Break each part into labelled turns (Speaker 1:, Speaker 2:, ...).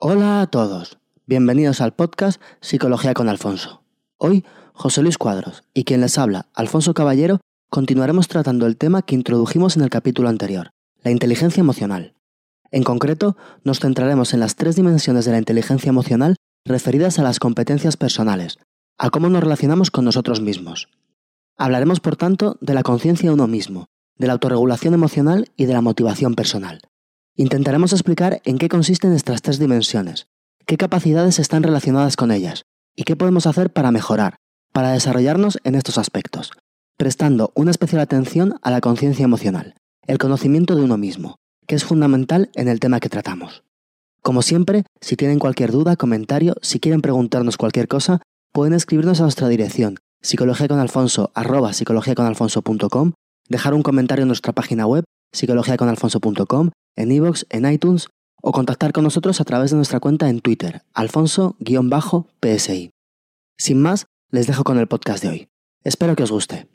Speaker 1: Hola a todos, bienvenidos al podcast Psicología con Alfonso. Hoy, José Luis Cuadros y quien les habla, Alfonso Caballero, continuaremos tratando el tema que introdujimos en el capítulo anterior, la inteligencia emocional. En concreto, nos centraremos en las tres dimensiones de la inteligencia emocional referidas a las competencias personales, a cómo nos relacionamos con nosotros mismos. Hablaremos, por tanto, de la conciencia de uno mismo, de la autorregulación emocional y de la motivación personal. Intentaremos explicar en qué consisten estas tres dimensiones, qué capacidades están relacionadas con ellas y qué podemos hacer para mejorar, para desarrollarnos en estos aspectos, prestando una especial atención a la conciencia emocional, el conocimiento de uno mismo, que es fundamental en el tema que tratamos. Como siempre, si tienen cualquier duda, comentario, si quieren preguntarnos cualquier cosa, pueden escribirnos a nuestra dirección psicologiaconalfonso@psicologiaconalfonso.com, dejar un comentario en nuestra página web psicologiaconalfonso.com en iVoox, en iTunes o contactar con nosotros a través de nuestra cuenta en Twitter, alfonso-psi. Sin más, les dejo con el podcast de hoy. Espero que os guste.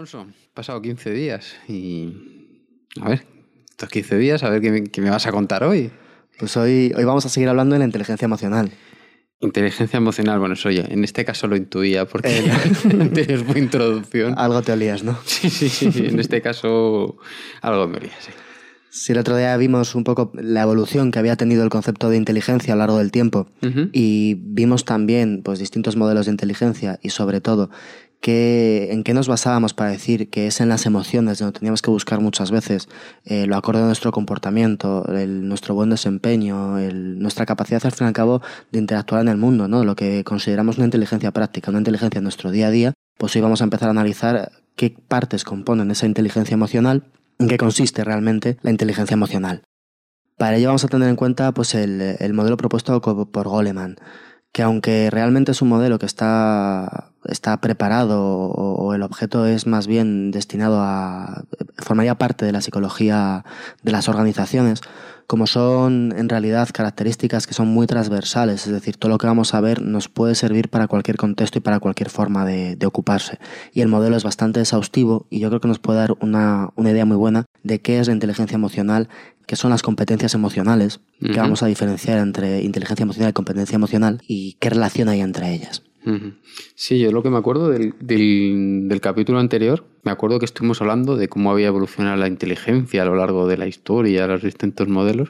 Speaker 2: Alfonso, pasado 15 días y... A ver, estos 15 días, a ver qué me, qué me vas a contar hoy.
Speaker 1: Pues hoy, hoy vamos a seguir hablando de la inteligencia emocional.
Speaker 2: Inteligencia emocional, bueno, eso ya, en este caso lo intuía porque tienes buena introducción.
Speaker 1: Algo te olías, ¿no?
Speaker 2: Sí, sí, sí, en este caso algo me olía, sí.
Speaker 1: Sí, el otro día vimos un poco la evolución que había tenido el concepto de inteligencia a lo largo del tiempo y vimos también pues, distintos modelos de inteligencia y sobre todo que, en qué nos basábamos para decir que es en las emociones donde teníamos que buscar muchas veces eh, lo acorde a nuestro comportamiento, nuestro buen desempeño, nuestra capacidad al fin y al cabo de interactuar en el mundo, ¿no? lo que consideramos una inteligencia práctica, una inteligencia en nuestro día a día, pues hoy vamos a empezar a analizar qué partes componen esa inteligencia emocional, en qué consiste realmente la inteligencia emocional. Para ello vamos a tener en cuenta pues, el, el modelo propuesto por Goleman, que aunque realmente es un modelo que está, está preparado o, o el objeto es más bien destinado a... formaría parte de la psicología de las organizaciones, como son en realidad características que son muy transversales, es decir, todo lo que vamos a ver nos puede servir para cualquier contexto y para cualquier forma de, de ocuparse. Y el modelo es bastante exhaustivo y yo creo que nos puede dar una, una idea muy buena de qué es la inteligencia emocional, qué son las competencias emocionales, que
Speaker 2: Ujú.
Speaker 1: vamos a diferenciar entre inteligencia emocional y competencia emocional y qué relación hay entre ellas.
Speaker 2: Sí, yo lo que me acuerdo del, del, capítulo anterior, me acuerdo que estuvimos hablando de cómo había evolucionado la inteligencia a lo largo de la historia, los distintos modelos,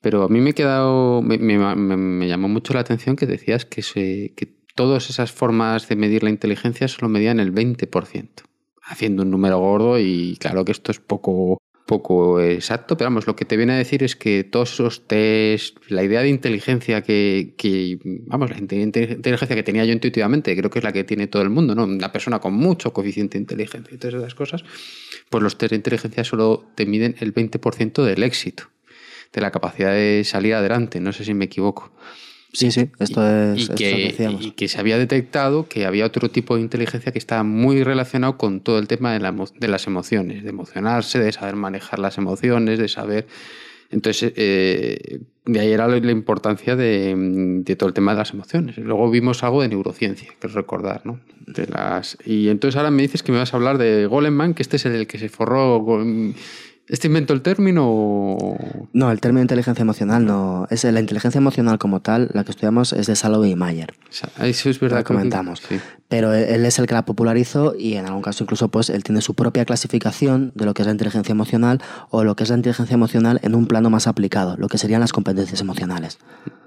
Speaker 2: pero a mí me he quedado, me, me- me- me llamó mucho la atención que decías que, se, que todas esas formas de medir la inteligencia solo medían el 20%, haciendo un número gordo y claro que esto es poco poco exacto, pero vamos, lo que te viene a decir es que todos esos test, la idea de inteligencia que, que vamos, la inte- inteligencia que tenía yo intuitivamente, creo que es la que tiene todo el mundo, ¿no? Una persona con mucho coeficiente de inteligencia y todas esas cosas, pues los test de inteligencia solo te miden el 20% del éxito, de la capacidad de salir adelante, no sé si me equivoco.
Speaker 1: Sí, sí, esto es,
Speaker 2: y,
Speaker 1: esto
Speaker 2: que, y que se había detectado que había otro tipo de inteligencia que estaba muy relacionado con todo el tema de, la emo- de las emociones, de emocionarse, de saber manejar las emociones, de saber... Entonces, eh, de ahí era la la importancia de, de todo el tema de las emociones. Luego vimos algo de neurociencia, que es recordar, ¿no? De las... Y entonces ahora me dices que me vas a hablar de Goleman, que este es el que se forró... ¿Este inventó el término o...?
Speaker 1: No, el término inteligencia emocional no. Es la inteligencia emocional como tal, la que estudiamos es de Salovey y Mayer.
Speaker 2: O sea, eso es verdad. Que-
Speaker 1: comentamos.
Speaker 2: sí.
Speaker 1: Pero él él es el que la popularizó y en algún caso incluso pues él tiene su propia clasificación de lo que es la inteligencia emocional o lo que es la inteligencia emocional en un plano más aplicado, lo que serían las competencias emocionales.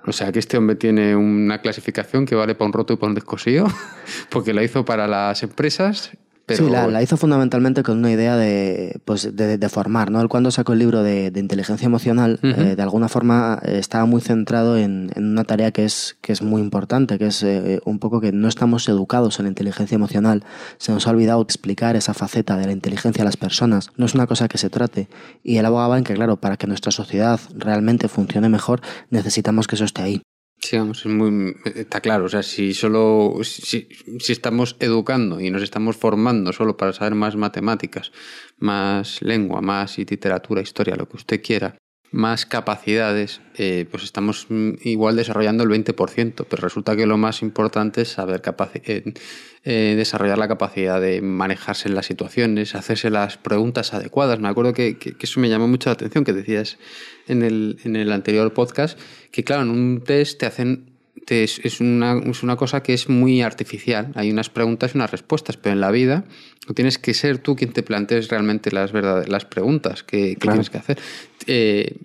Speaker 2: O sea que este hombre tiene una clasificación que vale para un roto y para un descosido, porque la hizo para las empresas Pero...
Speaker 1: Sí, la, la, hizo fundamentalmente con una idea de, pues, de, de formar, ¿no? Él cuando sacó el libro de, de inteligencia emocional, uh -huh. eh, de alguna forma eh, estaba muy centrado en, en, una tarea que es, que es muy importante, que es eh, un poco que no estamos educados en la inteligencia emocional. Se nos ha olvidado explicar esa faceta de la inteligencia a las personas. No es una cosa que se trate. Y él abogaba en que, claro, para que nuestra sociedad realmente funcione mejor, necesitamos que eso esté ahí.
Speaker 2: Sí, vamos, es muy, está claro. O sea, si solo si, estamos educando y nos estamos formando solo para saber más matemáticas, más lengua, más literatura, historia, lo que usted quiera, más capacidades, eh, pues estamos igual desarrollando el 20%, pero resulta que lo más importante es saber eh, eh, desarrollar la capacidad de manejarse en las situaciones, hacerse las preguntas adecuadas. Me acuerdo que, que, que eso me llamó mucho la atención, que decías en el, en el anterior podcast, que claro, en un test te hacen te, es, una, es una cosa que es muy artificial. Hay unas preguntas y unas respuestas, pero en la vida tienes que ser tú quien te plantees realmente las, verdad, las preguntas que, que claro. tienes que hacer. Eh,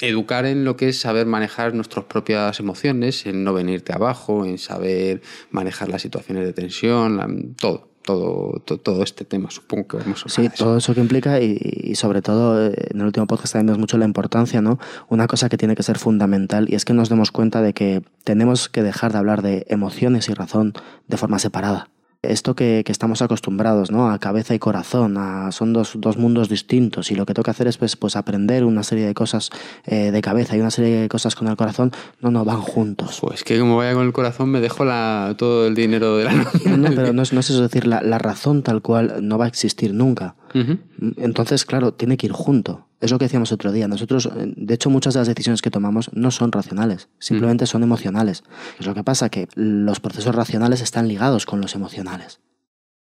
Speaker 2: educar en lo que es saber manejar nuestras propias emociones, en no venirte abajo, en saber manejar las situaciones de tensión, todo todo, todo, todo, este tema, supongo que vamos a
Speaker 1: Sí, eso. todo eso que implica y, y, sobre todo eh, en el último podcast también vemos mucho la importancia, ¿no? Una cosa que tiene que ser fundamental y es que nos demos cuenta de que tenemos que dejar de hablar de emociones y razón de forma separada esto que, que, estamos acostumbrados, ¿no? A cabeza y corazón, a, son dos, dos, mundos distintos y lo que toca hacer es pues, pues aprender una serie de cosas eh, de cabeza y una serie de cosas con el corazón, no, no, van juntos.
Speaker 2: Pues que como vaya con el corazón me dejo la, todo el dinero de la
Speaker 1: nómina. No, pero no es, no es eso, es decir, la, la razón tal cual no va a existir nunca. Uh -huh. Entonces, claro, tiene que ir junto. Es lo que decíamos otro día. Nosotros, de hecho, muchas de las decisiones que tomamos no son racionales, simplemente -huh. son emocionales. Es lo que pasa que los procesos racionales están ligados con los emocionales.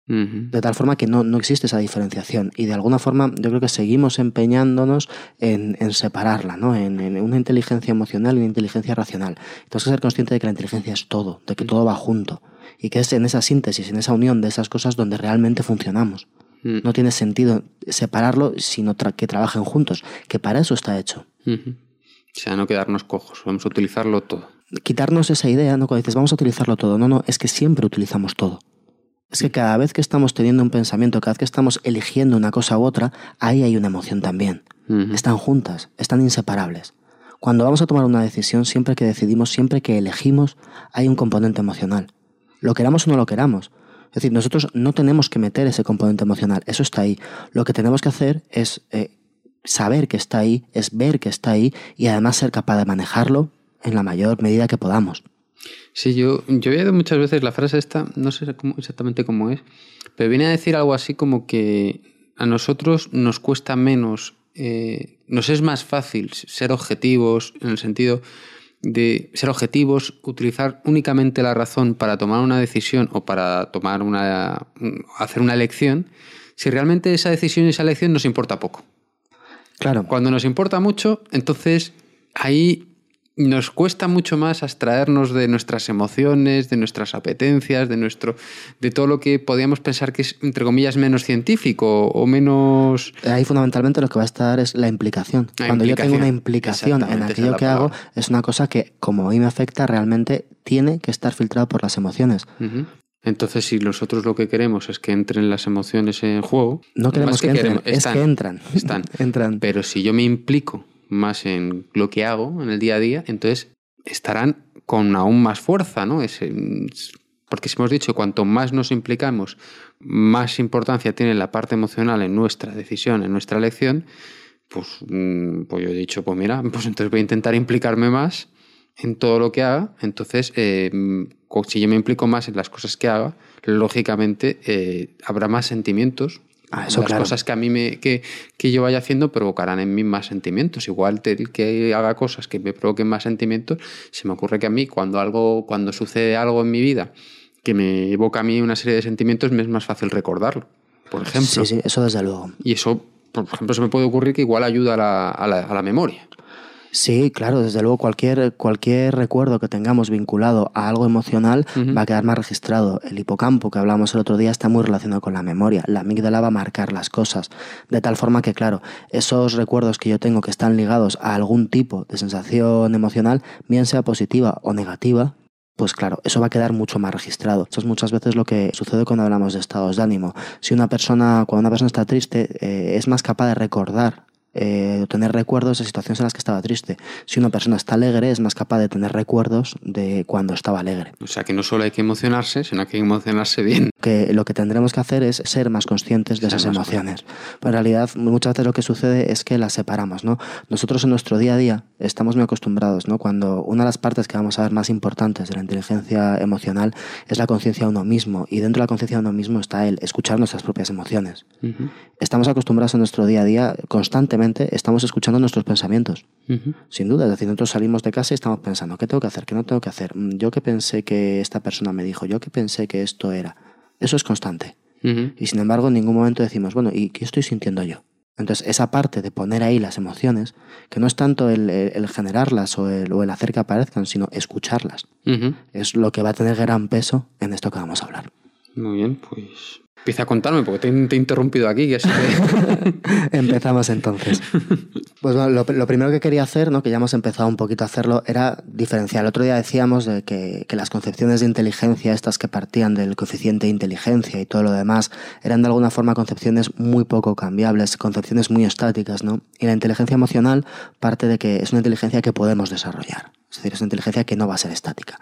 Speaker 1: De tal forma que no, no, existe esa diferenciación. Y de alguna forma yo creo que seguimos empeñándonos en, en separarla, ¿no? En, en, una inteligencia emocional y una inteligencia racional. Entonces que ser consciente de que la inteligencia es todo, de que todo va junto. Y que es en esa síntesis, en esa unión de esas cosas donde realmente funcionamos. Mm. No tiene sentido separarlo, sino tra que trabajen juntos, que para eso está hecho.
Speaker 2: Uh -huh. O sea, no quedarnos cojos, vamos a utilizarlo todo.
Speaker 1: Quitarnos esa idea, ¿no? Cuando dices, vamos a utilizarlo todo. No, no, es que siempre utilizamos todo. Es que cada vez que estamos teniendo un pensamiento, cada vez que estamos eligiendo una cosa u otra, ahí hay una emoción también. Uh -huh. Están juntas, están inseparables. Cuando vamos a tomar una decisión, siempre que decidimos, siempre que elegimos, hay un componente emocional. Lo queramos o no lo queramos. Es decir, nosotros no tenemos que meter ese componente emocional, eso está ahí. Lo que tenemos que hacer es eh, saber que está ahí, es ver que está ahí y además ser capaz de manejarlo en la mayor medida que podamos.
Speaker 2: Sí, yo, yo he oído muchas veces la frase esta, no sé cómo, exactamente cómo es, pero viene a decir algo así como que a nosotros nos cuesta menos, eh, nos es más fácil ser objetivos en el sentido de ser objetivos, utilizar únicamente la razón para tomar una decisión o para tomar una hacer una elección, si realmente esa decisión y esa elección nos importa poco.
Speaker 1: Claro.
Speaker 2: Cuando nos importa mucho, entonces ahí nos cuesta mucho más abstraernos de nuestras emociones, de nuestras apetencias, de nuestro de todo lo que podíamos pensar que es entre comillas menos científico o menos
Speaker 1: ahí fundamentalmente lo que va a estar es la implicación. La Cuando implicación. yo tengo una implicación en aquello que hago es una cosa que como a mí me afecta realmente tiene que estar filtrado por las emociones.
Speaker 2: Uh -huh. Entonces, si nosotros lo que queremos es que entren las emociones en juego,
Speaker 1: no queremos que, que, entren, queremos, están, es que entran.
Speaker 2: Están.
Speaker 1: entran.
Speaker 2: Pero si yo me implico más en lo que hago en el día a día, entonces estarán con aún más fuerza, ¿no? Es, porque si hemos dicho, cuanto más nos implicamos, más importancia tiene la parte emocional en nuestra decisión, en nuestra elección, pues, mm, pues yo he dicho, pues mira, pues entonces voy a intentar implicarme más en todo lo que haga, entonces eh, si yo me implico más en las cosas que haga, lógicamente eh, habrá más sentimientos,
Speaker 1: Ah, eso,
Speaker 2: las
Speaker 1: claro.
Speaker 2: cosas que a mí me, que, que, yo vaya haciendo provocarán en mí más sentimientos. Igual el que haga cosas que me provoquen más sentimientos, se me ocurre que a mí cuando algo, cuando sucede algo en mi vida que me evoca a mí una serie de sentimientos, me es más fácil recordarlo. Por ejemplo.
Speaker 1: Sí, sí, eso desde luego.
Speaker 2: Y eso, por ejemplo, se me puede ocurrir que igual ayuda a la, a la, a la memoria.
Speaker 1: Sí, claro, desde luego cualquier, cualquier recuerdo que tengamos vinculado a algo emocional uh -huh. va a quedar más registrado. El hipocampo que hablamos el otro día está muy relacionado con la memoria. La amígdala va a marcar las cosas. De tal forma que, claro, esos recuerdos que yo tengo que están ligados a algún tipo de sensación emocional, bien sea positiva o negativa, pues claro, eso va a quedar mucho más registrado. Esto es muchas veces lo que sucede cuando hablamos de estados de ánimo. Si una persona, cuando una persona está triste, eh, es más capaz de recordar eh, tener recuerdos de situaciones en las que estaba triste. Si una persona está alegre, es más capaz de tener recuerdos de cuando estaba alegre.
Speaker 2: O sea que no solo hay que emocionarse, sino que hay que emocionarse bien.
Speaker 1: Que lo que tendremos que hacer es ser más conscientes de esas emociones. Pero en realidad, muchas veces lo que sucede es que las separamos, ¿no? Nosotros en nuestro día a día estamos muy acostumbrados, ¿no? Cuando una de las partes que vamos a ver más importantes de la inteligencia emocional es la conciencia de uno mismo. Y dentro de la conciencia de uno mismo está el escuchar nuestras propias emociones. Estamos acostumbrados en nuestro día a día constantemente estamos escuchando nuestros pensamientos. Sin duda, es decir, nosotros salimos de casa y estamos pensando, ¿qué tengo que hacer? ¿Qué no tengo que hacer? Mm, yo que pensé que esta persona me dijo, yo que pensé que esto era. Eso es constante. Y sin embargo, en ningún momento decimos, bueno, ¿y qué estoy sintiendo yo? Entonces, esa parte de poner ahí las emociones, que no es tanto el, generarlas o el, o el, hacer que aparezcan, sino escucharlas, es lo que va a tener gran peso en esto que vamos a hablar.
Speaker 2: Muy bien, pues Empieza a contarme, porque te, he interrumpido aquí. Que
Speaker 1: Empezamos entonces. Pues bueno, lo, primero que quería hacer, que ya hemos empezado un poquito a hacerlo, era diferenciar. El otro día decíamos de que, que, las concepciones de inteligencia, estas que partían del coeficiente de inteligencia y todo lo demás, eran de alguna forma concepciones muy poco cambiables, concepciones muy estáticas, ¿no? Y la inteligencia emocional parte de que es una inteligencia que podemos desarrollar. Es decir, es una inteligencia que no va a ser estática.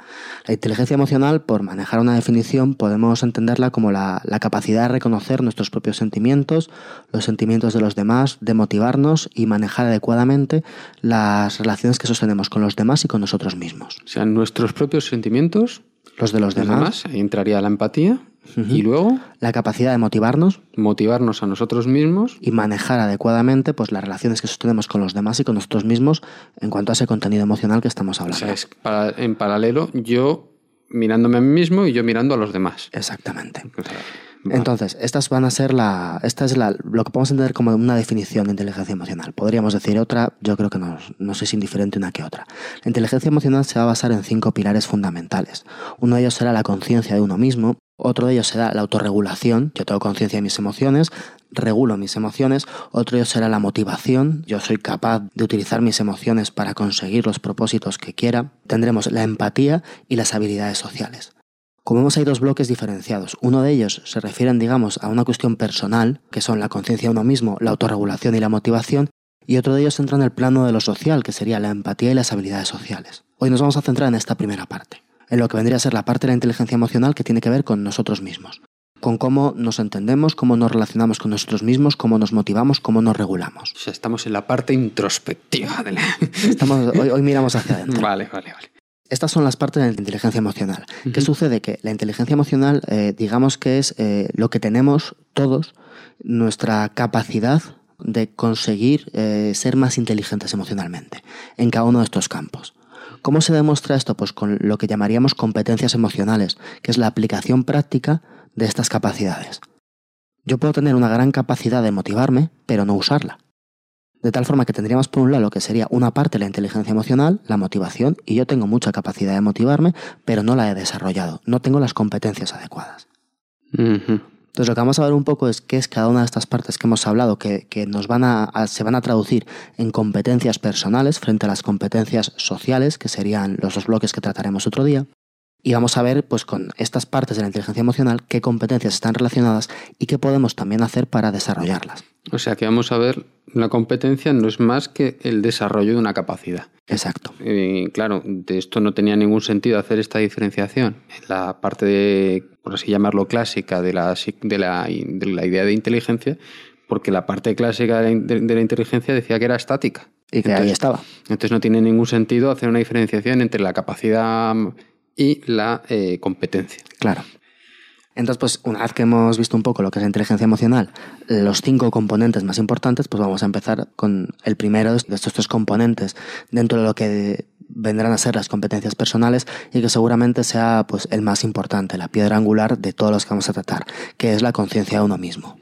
Speaker 1: La inteligencia emocional, por manejar una definición, podemos entenderla como la, capacidad de reconocer nuestros propios sentimientos, los sentimientos de los demás, de motivarnos y manejar adecuadamente las relaciones que sostenemos con los demás y con nosotros mismos.
Speaker 2: O sea, nuestros propios sentimientos,
Speaker 1: los de los, demás.
Speaker 2: Ahí entraría la empatía. Y luego.
Speaker 1: La capacidad de motivarnos.
Speaker 2: Motivarnos a nosotros mismos.
Speaker 1: Y manejar adecuadamente pues, las relaciones que sostenemos con los demás y con nosotros mismos en cuanto a ese contenido emocional que estamos hablando.
Speaker 2: O sea, es en paralelo yo mirándome a mí mismo y yo mirando a los demás.
Speaker 1: Exactamente. Entonces, estas van a ser la. Esta es la, lo que podemos entender como una definición de inteligencia emocional. Podríamos decir otra, yo creo que no, no es indiferente una que otra. La inteligencia emocional se va a basar en cinco pilares fundamentales. Uno de ellos será la conciencia de uno mismo, otro de ellos será la autorregulación, yo tengo conciencia de mis emociones, regulo mis emociones. Otro de ellos será la motivación, yo soy capaz de utilizar mis emociones para conseguir los propósitos que quiera. Tendremos la empatía y las habilidades sociales. Como vemos hay dos bloques diferenciados. Uno de ellos se refieren, digamos, a una cuestión personal, que son la conciencia de uno mismo, la autorregulación y la motivación, y otro de ellos entra en el plano de lo social, que sería la empatía y las habilidades sociales. Hoy nos vamos a centrar en esta primera parte en lo que vendría a ser la parte de la inteligencia emocional que tiene que ver con nosotros mismos, con cómo nos entendemos, cómo nos relacionamos con nosotros mismos, cómo nos motivamos, cómo nos regulamos.
Speaker 2: O sea, estamos en la parte introspectiva de la...
Speaker 1: estamos, hoy, miramos hacia adentro.
Speaker 2: Vale, vale, vale.
Speaker 1: Estas son las partes de la inteligencia emocional. ¿Qué sucede? Que la inteligencia emocional, eh, digamos que es eh, lo que tenemos todos, nuestra capacidad de conseguir eh, ser más inteligentes emocionalmente en cada uno de estos campos. ¿Cómo se demuestra esto? Pues con lo que llamaríamos competencias emocionales, que es la aplicación práctica de estas capacidades. Yo puedo tener una gran capacidad de motivarme, pero no usarla. De tal forma que tendríamos por un lado lo que sería una parte la inteligencia emocional, la motivación, y yo tengo mucha capacidad de motivarme, pero no la he desarrollado, no tengo las competencias adecuadas. Entonces lo que vamos a ver un poco es qué es cada una de estas partes que hemos hablado que, nos van a, se van a traducir en competencias personales frente a las competencias sociales, que serían los dos bloques que trataremos otro día. Y vamos a ver, pues, con estas partes de la inteligencia emocional, qué competencias están relacionadas y qué podemos también hacer para desarrollarlas.
Speaker 2: O sea que vamos a ver, una competencia no es más que el desarrollo de una capacidad.
Speaker 1: Exacto.
Speaker 2: Y claro, de esto no tenía ningún sentido hacer esta diferenciación. En la parte de, por así llamarlo, clásica de la, de la, de la idea de inteligencia, porque la parte clásica de la, inteligencia decía que era estática.
Speaker 1: Y que ahí estaba.
Speaker 2: Entonces no tiene ningún sentido hacer una diferenciación entre la capacidad y la eh, competencia.
Speaker 1: Claro. Entonces, pues una vez que hemos visto un poco lo que es la inteligencia emocional, los cinco componentes más importantes, pues vamos a empezar con el primero de estos tres componentes dentro de lo que vendrán a ser las competencias personales y que seguramente sea pues el más importante, la piedra angular de todos los que vamos a tratar, que es la conciencia de uno mismo.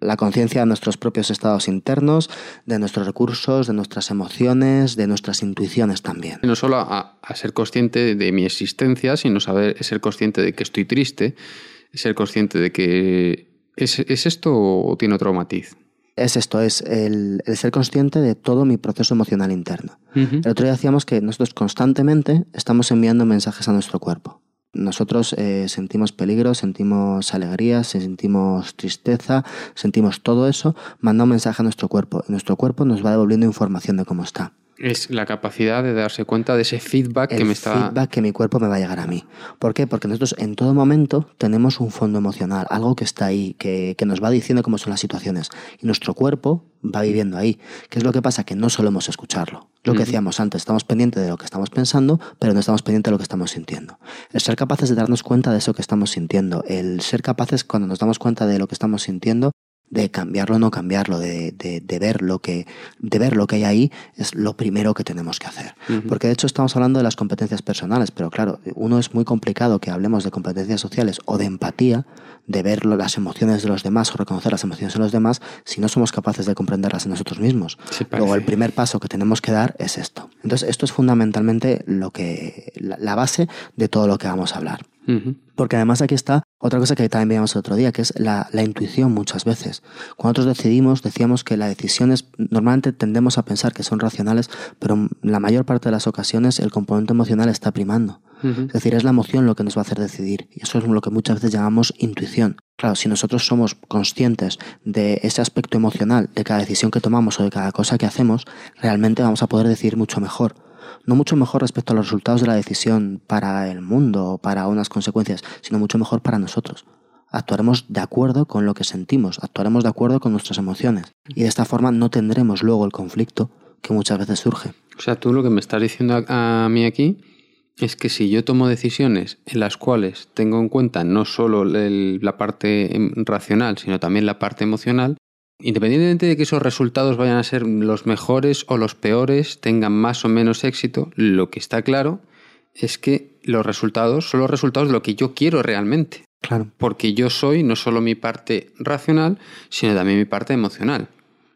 Speaker 1: La conciencia de nuestros propios estados internos, de nuestros recursos, de nuestras emociones, de nuestras intuiciones también.
Speaker 2: No solo a, ser consciente de mi existencia, sino saber ser consciente de que estoy triste, ser consciente de que es, esto o tiene otro matiz.
Speaker 1: es esto, es el, ser consciente de todo mi proceso emocional interno. El otro día decíamos que nosotros constantemente estamos enviando mensajes a nuestro cuerpo. Nosotros eh, sentimos peligro, sentimos alegría, sentimos tristeza, sentimos todo eso, manda un mensaje a nuestro cuerpo. Y nuestro cuerpo nos va devolviendo información de cómo está.
Speaker 2: Es la capacidad de darse cuenta de ese feedback que me está...
Speaker 1: feedback que mi cuerpo me va a llegar a mí. ¿Por qué? Porque nosotros en todo momento tenemos un fondo emocional, algo que está ahí, que, que nos va diciendo cómo son las situaciones. Y nuestro cuerpo va viviendo ahí. ¿Qué es lo que pasa? Que no solemos escucharlo. Lo que decíamos antes, estamos pendientes de lo que estamos pensando, pero no estamos pendientes de lo que estamos sintiendo. El ser capaces de darnos cuenta de eso que estamos sintiendo, el ser capaces cuando nos damos cuenta de lo que estamos sintiendo, de cambiarlo o no cambiarlo, de, de, ver lo que, de ver lo que hay ahí, es lo primero que tenemos que hacer. Porque de hecho estamos hablando de las competencias personales, pero claro, uno es muy complicado que hablemos de competencias sociales o de empatía, de ver las emociones de los demás o reconocer las emociones de los demás, si no somos capaces de comprenderlas en nosotros mismos. Luego el primer paso que tenemos que dar es esto. Entonces esto es fundamentalmente lo que, la base de todo lo que vamos a hablar. Porque además aquí está otra cosa que también veíamos el otro día, que es la, intuición muchas veces. Cuando nosotros decidimos, decíamos que las decisiones normalmente tendemos a pensar que son racionales, pero la mayor parte de las ocasiones el componente emocional está primando. Es decir, es la emoción lo que nos va a hacer decidir. Y eso es lo que muchas veces llamamos intuición. Claro, si nosotros somos conscientes de ese aspecto emocional de cada decisión que tomamos o de cada cosa que hacemos, realmente vamos a poder decidir mucho mejor no mucho mejor respecto a los resultados de la decisión para el mundo o para unas consecuencias, sino mucho mejor para nosotros. Actuaremos de acuerdo con lo que sentimos, actuaremos de acuerdo con nuestras emociones. Y de esta forma no tendremos luego el conflicto que muchas veces surge.
Speaker 2: O sea, tú lo que me estás diciendo a, mí aquí es que si yo tomo decisiones en las cuales tengo en cuenta no solo la parte em, racional, sino también la parte emocional, Independientemente de que esos resultados vayan a ser los mejores o los peores, tengan más o menos éxito, lo que está claro es que los resultados son los resultados de lo que yo quiero realmente.
Speaker 1: Claro.
Speaker 2: Porque yo soy no solo mi parte racional, sino también mi parte emocional.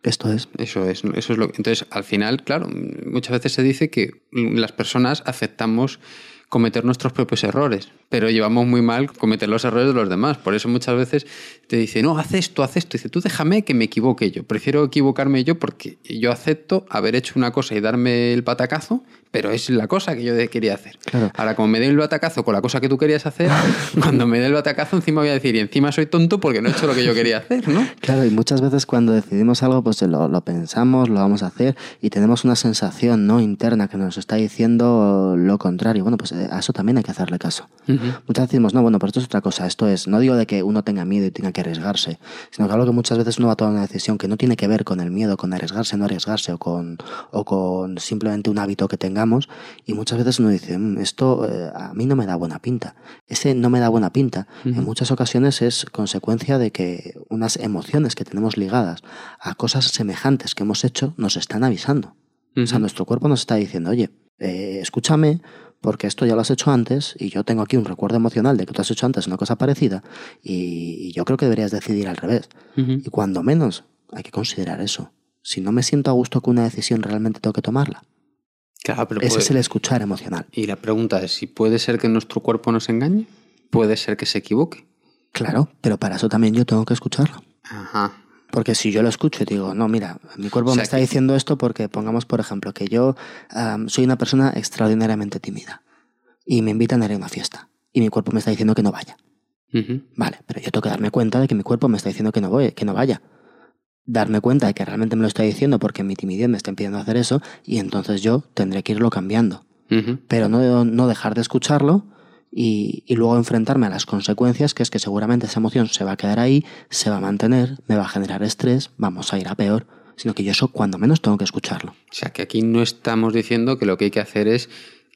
Speaker 1: Esto es.
Speaker 2: Eso es, eso es lo Entonces, al final, claro, muchas veces se dice que las personas aceptamos cometer nuestros propios errores, pero llevamos muy mal cometer los errores de los demás. Por eso muchas veces te dice, no, haz esto, haz esto. dice, tú déjame que me equivoque yo. Prefiero equivocarme yo porque yo acepto haber hecho una cosa y darme el patacazo, pero es la cosa que yo quería hacer. Ahora, como me dé el batacazo con la cosa que tú querías hacer, cuando me dé el batacazo encima voy a decir, y encima soy tonto porque no he hecho lo que yo quería hacer, ¿no?
Speaker 1: Claro, y muchas veces cuando decidimos algo, pues lo, lo pensamos, lo vamos a hacer y tenemos una sensación no interna que nos está diciendo lo contrario. Bueno, pues eh, a eso también hay que hacerle caso. Muchas veces decimos, no, bueno, pero esto es otra cosa. Esto es, no digo de que uno tenga miedo y tenga que arriesgarse, sino que algo que muchas veces uno va a tomar una decisión que no tiene que ver con el miedo, con arriesgarse, no arriesgarse, o con, o con simplemente un hábito que tengamos. Y muchas veces uno dice, mm, esto eh, a mí no me da buena pinta. Ese no me da buena pinta en muchas ocasiones es consecuencia de que unas emociones que tenemos ligadas a cosas semejantes que hemos hecho nos están avisando. O sea, nuestro cuerpo nos está diciendo, oye, eh, escúchame, porque esto ya lo has hecho antes y yo tengo aquí un recuerdo emocional de que tú has hecho antes una cosa parecida y, yo creo que deberías decidir al revés. Y cuando menos hay que considerar eso. Si no me siento a gusto con una decisión, realmente tengo que tomarla.
Speaker 2: Claro, pero
Speaker 1: Ese es el escuchar emocional.
Speaker 2: Y la pregunta es, ¿si puede ser que nuestro cuerpo nos engañe? ¿Puede ser que se equivoque?
Speaker 1: Claro, pero para eso también yo tengo que escucharlo.
Speaker 2: Ajá.
Speaker 1: Porque si yo lo escucho y digo, no, mira, mi cuerpo me está diciendo esto porque pongamos, por ejemplo, que yo soy una persona extraordinariamente tímida y me invitan a ir a una fiesta y mi cuerpo me está diciendo que no vaya. Vale, pero yo tengo que darme cuenta de que mi cuerpo me está diciendo que no voy, que no vaya. Darme cuenta de que realmente me lo está diciendo porque mi timidez me está impidiendo hacer eso y entonces yo tendré que irlo cambiando. Pero no, no dejar de escucharlo y, luego enfrentarme a las consecuencias, que es que seguramente esa emoción se va a quedar ahí, se va a mantener, me va a generar estrés, vamos a ir a peor, sino que yo eso cuando menos tengo que escucharlo.
Speaker 2: O sea, que aquí no estamos diciendo que lo que hay que hacer es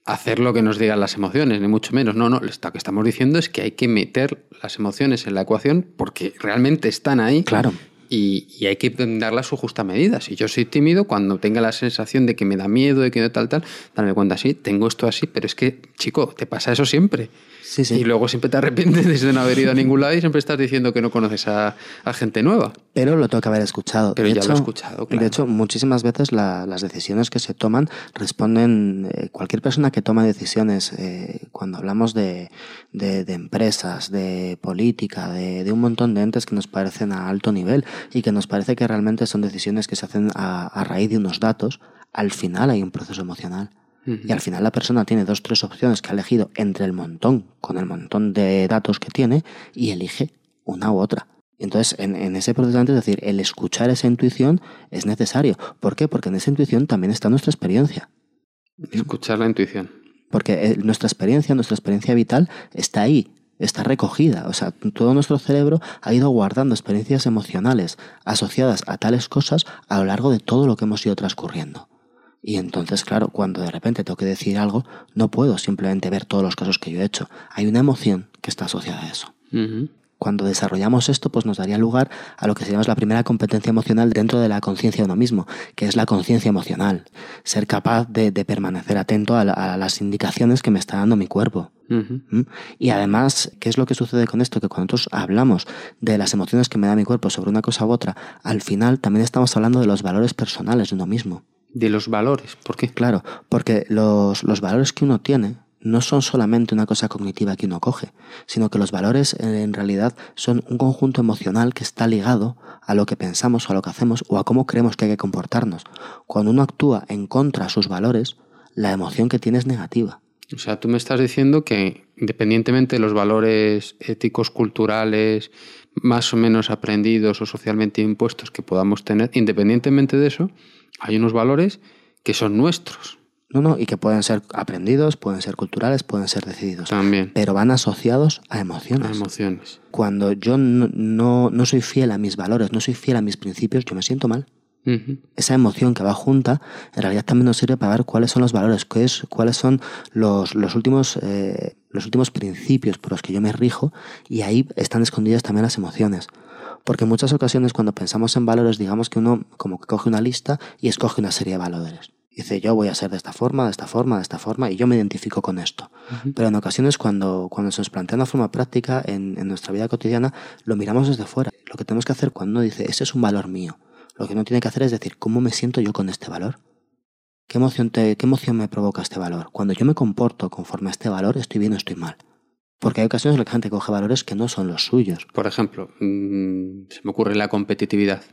Speaker 2: hacer lo que nos digan las emociones, ni mucho menos. No, no, lo que estamos diciendo es que hay que meter las emociones en la ecuación porque realmente están ahí.
Speaker 1: Claro
Speaker 2: y, hay que darle a su justa medida. Si yo soy tímido, cuando tenga la sensación de que me da miedo, de que no tal, tal, darme cuenta, sí, tengo esto así, pero es que, chico, te pasa eso siempre.
Speaker 1: Sí, sí.
Speaker 2: Y luego siempre te arrepientes de no haber ido a ningún lado y siempre estás diciendo que no conoces a, a gente nueva.
Speaker 1: Pero lo tengo que haber escuchado.
Speaker 2: Pero
Speaker 1: De
Speaker 2: ya lo he escuchado, claro.
Speaker 1: De hecho, muchísimas veces la- las decisiones que se toman responden. eh, cualquier persona que toma decisiones, eh, cuando hablamos de, de- de empresas, de política, de, de un montón de entes que nos parecen a alto nivel y que nos parece que realmente son decisiones que se hacen a, a raíz de unos datos, al final hay un proceso emocional. Y al final la persona tiene dos, tres opciones que ha elegido entre el montón, con el montón de datos que tiene, y elige una u otra. Entonces, en, en ese proceso, es decir, el escuchar esa intuición es necesario. ¿Por qué? Porque en esa intuición también está nuestra experiencia.
Speaker 2: Escuchar la intuición.
Speaker 1: Porque eh, nuestra experiencia, nuestra experiencia vital está ahí, está recogida. O sea, todo nuestro cerebro ha ido guardando experiencias emocionales asociadas a tales cosas a lo largo de todo lo que hemos ido transcurriendo. Y entonces, claro, cuando de repente tengo que decir algo, no puedo simplemente ver todos los casos que yo he hecho. Hay una emoción que está asociada a eso. Cuando desarrollamos esto, pues nos daría lugar a lo que se llama la primera competencia emocional dentro de la conciencia de uno mismo, que es la conciencia emocional. Ser capaz de, de permanecer atento a, la- a las indicaciones que me está dando mi cuerpo. ¿Mm? Y además, ¿qué es lo que sucede con esto? Que cuando nosotros hablamos de las emociones que me da mi cuerpo sobre una cosa u otra, al final también estamos hablando de los valores personales de uno mismo.
Speaker 2: De los valores. ¿Por qué?
Speaker 1: Claro, porque los, los valores que uno tiene no son solamente una cosa cognitiva que uno coge, sino que los valores eh, en realidad son un conjunto emocional que está ligado a lo que pensamos o a lo que hacemos o a cómo creemos que hay que comportarnos. Cuando uno actúa en contra de sus valores, la emoción que tiene es negativa.
Speaker 2: O sea, tú me estás diciendo que independientemente de los valores éticos, culturales, más o menos aprendidos o socialmente impuestos que podamos tener, independientemente de eso, hay unos valores que son nuestros
Speaker 1: No, no, y que pueden ser aprendidos, pueden ser culturales, pueden ser decididos,
Speaker 2: también,
Speaker 1: pero van asociados a
Speaker 2: a
Speaker 1: emociones.
Speaker 2: emociones.
Speaker 1: Cuando yo no, no, no soy fiel a mis valores, no soy fiel a mis principios, yo me siento mal. Esa emoción que va junta, en realidad también nos sirve para ver cuáles son los valores, qué es, cuáles son los, los, últimos, eh, los últimos principios por los que yo me rijo, y ahí están escondidas también las emociones. Porque en muchas ocasiones cuando pensamos en valores, digamos que uno como que coge una lista y escoge una serie de valores. Dice, yo voy a ser de esta forma, de esta forma, de esta forma, y yo me identifico con esto. Pero en ocasiones cuando, cuando se nos plantea una forma práctica en, en nuestra vida cotidiana, lo miramos desde fuera. Lo que tenemos que hacer cuando uno dice, ese es un valor mío, lo que uno tiene que hacer es decir, ¿cómo me siento yo con este valor? ¿Qué emoción, te, ¿Qué emoción me provoca este valor? Cuando yo me comporto conforme a este valor, ¿estoy bien o estoy mal? Porque hay ocasiones en las que la gente coge valores que no son los suyos.
Speaker 2: Por ejemplo, mm, se me ocurre la competitividad.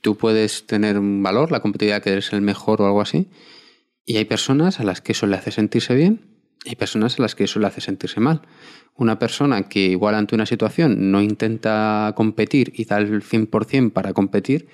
Speaker 2: Tú puedes tener un valor, la competitividad, que eres el mejor o algo así, y hay personas a las que eso le hace sentirse bien y hay personas a las que eso le hace sentirse mal. Una persona que igual ante una situación no intenta competir y da el 100% para competir,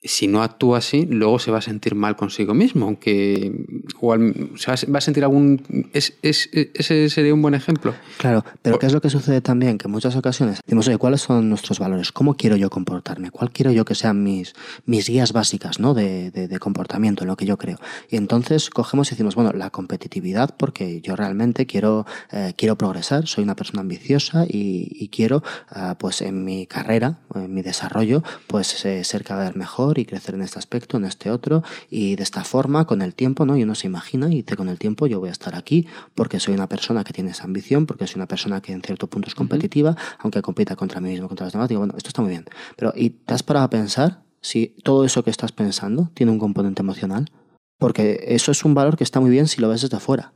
Speaker 2: si no actúa así, luego se va a sentir mal consigo mismo, aunque o al- se va a- va a sentir algún... Es, es- ese sería un buen ejemplo.
Speaker 1: Claro, pero ¿qué es lo que sucede también? Que en muchas ocasiones decimos, oye, ¿cuáles son nuestros valores? ¿Cómo quiero yo comportarme? ¿Cuál quiero yo que sean mis, mis guías básicas ¿no? de, de- de comportamiento, en lo que yo creo? Y entonces cogemos y decimos, bueno, la competitividad, porque yo realmente quiero, eh, quiero progresar, soy una persona ambiciosa y, y quiero, ah, pues en mi carrera, en mi desarrollo, pues eh, ser cada vez mejor y crecer en este aspecto, en este otro, y de esta forma, con el tiempo, ¿no? Y uno se imagina y dice, con el tiempo yo voy a estar aquí porque soy una persona que tiene esa ambición, porque soy una persona que en cierto punto es competitiva, aunque compita contra mí mismo, contra los demás, digo, bueno, esto está muy bien. Pero, ¿y te has parado a pensar si todo eso que estás pensando tiene un componente emocional? Porque eso es un valor que está muy bien si lo ves desde fuera.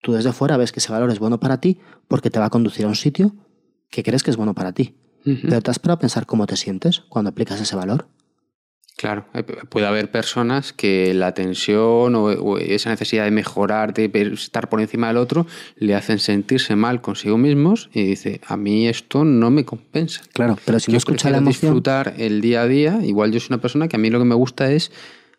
Speaker 1: Tú desde fuera ves que ese valor es bueno para ti porque te va a conducir a un sitio que crees que es bueno para ti. Pero te has parado a pensar cómo te sientes cuando aplicas ese valor.
Speaker 2: Claro, eh, puede haber personas que la tensión o, o esa necesidad de mejorar, de estar por encima del otro, le hacen sentirse mal consigo mismos y dice, a mí esto no me compensa.
Speaker 1: Claro, pero si no
Speaker 2: Yo
Speaker 1: escucha la emoción.
Speaker 2: disfrutar el día a día, igual yo soy una persona que a mí lo que me gusta es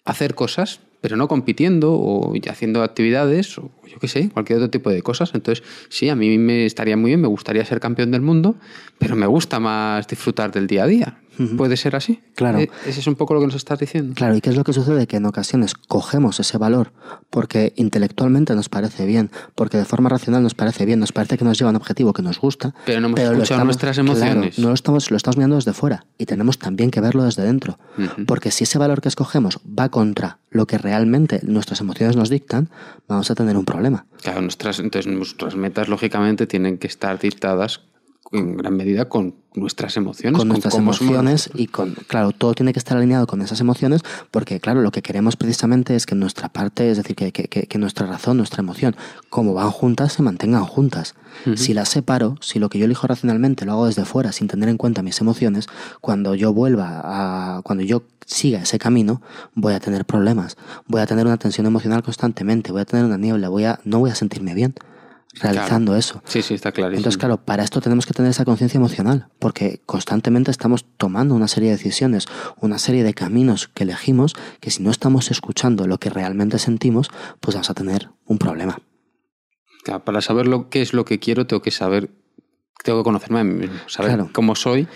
Speaker 2: hacer cosas, pero no compitiendo o haciendo actividades o yo qué sé, cualquier otro tipo de cosas. Entonces, sí, a mí me estaría muy bien, me gustaría ser campeón del mundo, pero me gusta más disfrutar del día a día. ¿Puede ser así?
Speaker 1: Claro.
Speaker 2: Eh, Ese es un poco lo que nos estás diciendo.
Speaker 1: Claro, ¿y qué es lo que sucede? Que en ocasiones cogemos ese valor porque intelectualmente nos parece bien, porque de forma racional nos parece bien, nos parece que nos lleva a un objetivo que nos gusta.
Speaker 2: Pero no hemos
Speaker 1: lo
Speaker 2: escuchado nuestras
Speaker 1: claro,
Speaker 2: emociones.
Speaker 1: no lo estamos, lo estamos mirando desde fuera y tenemos también que verlo desde dentro. Porque si ese valor que escogemos va contra lo que realmente nuestras emociones nos dictan, vamos a tener un problema.
Speaker 2: Claro, nuestras, entonces nuestras metas lógicamente tienen que estar dictadas en gran medida con nuestras emociones.
Speaker 1: Con nuestras emociones y con, claro, todo tiene que estar alineado con esas emociones porque, claro, lo que queremos precisamente es que nuestra parte, es decir, que, que, que nuestra razón, nuestra emoción, como van juntas, se mantengan juntas. Si las separo, si lo que yo elijo racionalmente lo hago desde fuera sin tener en cuenta mis emociones, cuando yo vuelva a, cuando yo siga ese camino, voy a tener problemas, voy a tener una tensión emocional constantemente, voy a tener una niebla, voy a, no voy a sentirme bien realizando eso.
Speaker 2: Sí, sí, está claro.
Speaker 1: Entonces, claro, para esto tenemos que tener esa conciencia emocional, porque constantemente estamos tomando una serie de decisiones, una serie de caminos que elegimos, que si no estamos escuchando lo que realmente sentimos, pues vamos a tener un problema.
Speaker 2: Claro, para saber lo que es lo que quiero, tengo que saber, tengo que conocerme a mí mismo, saber cómo soy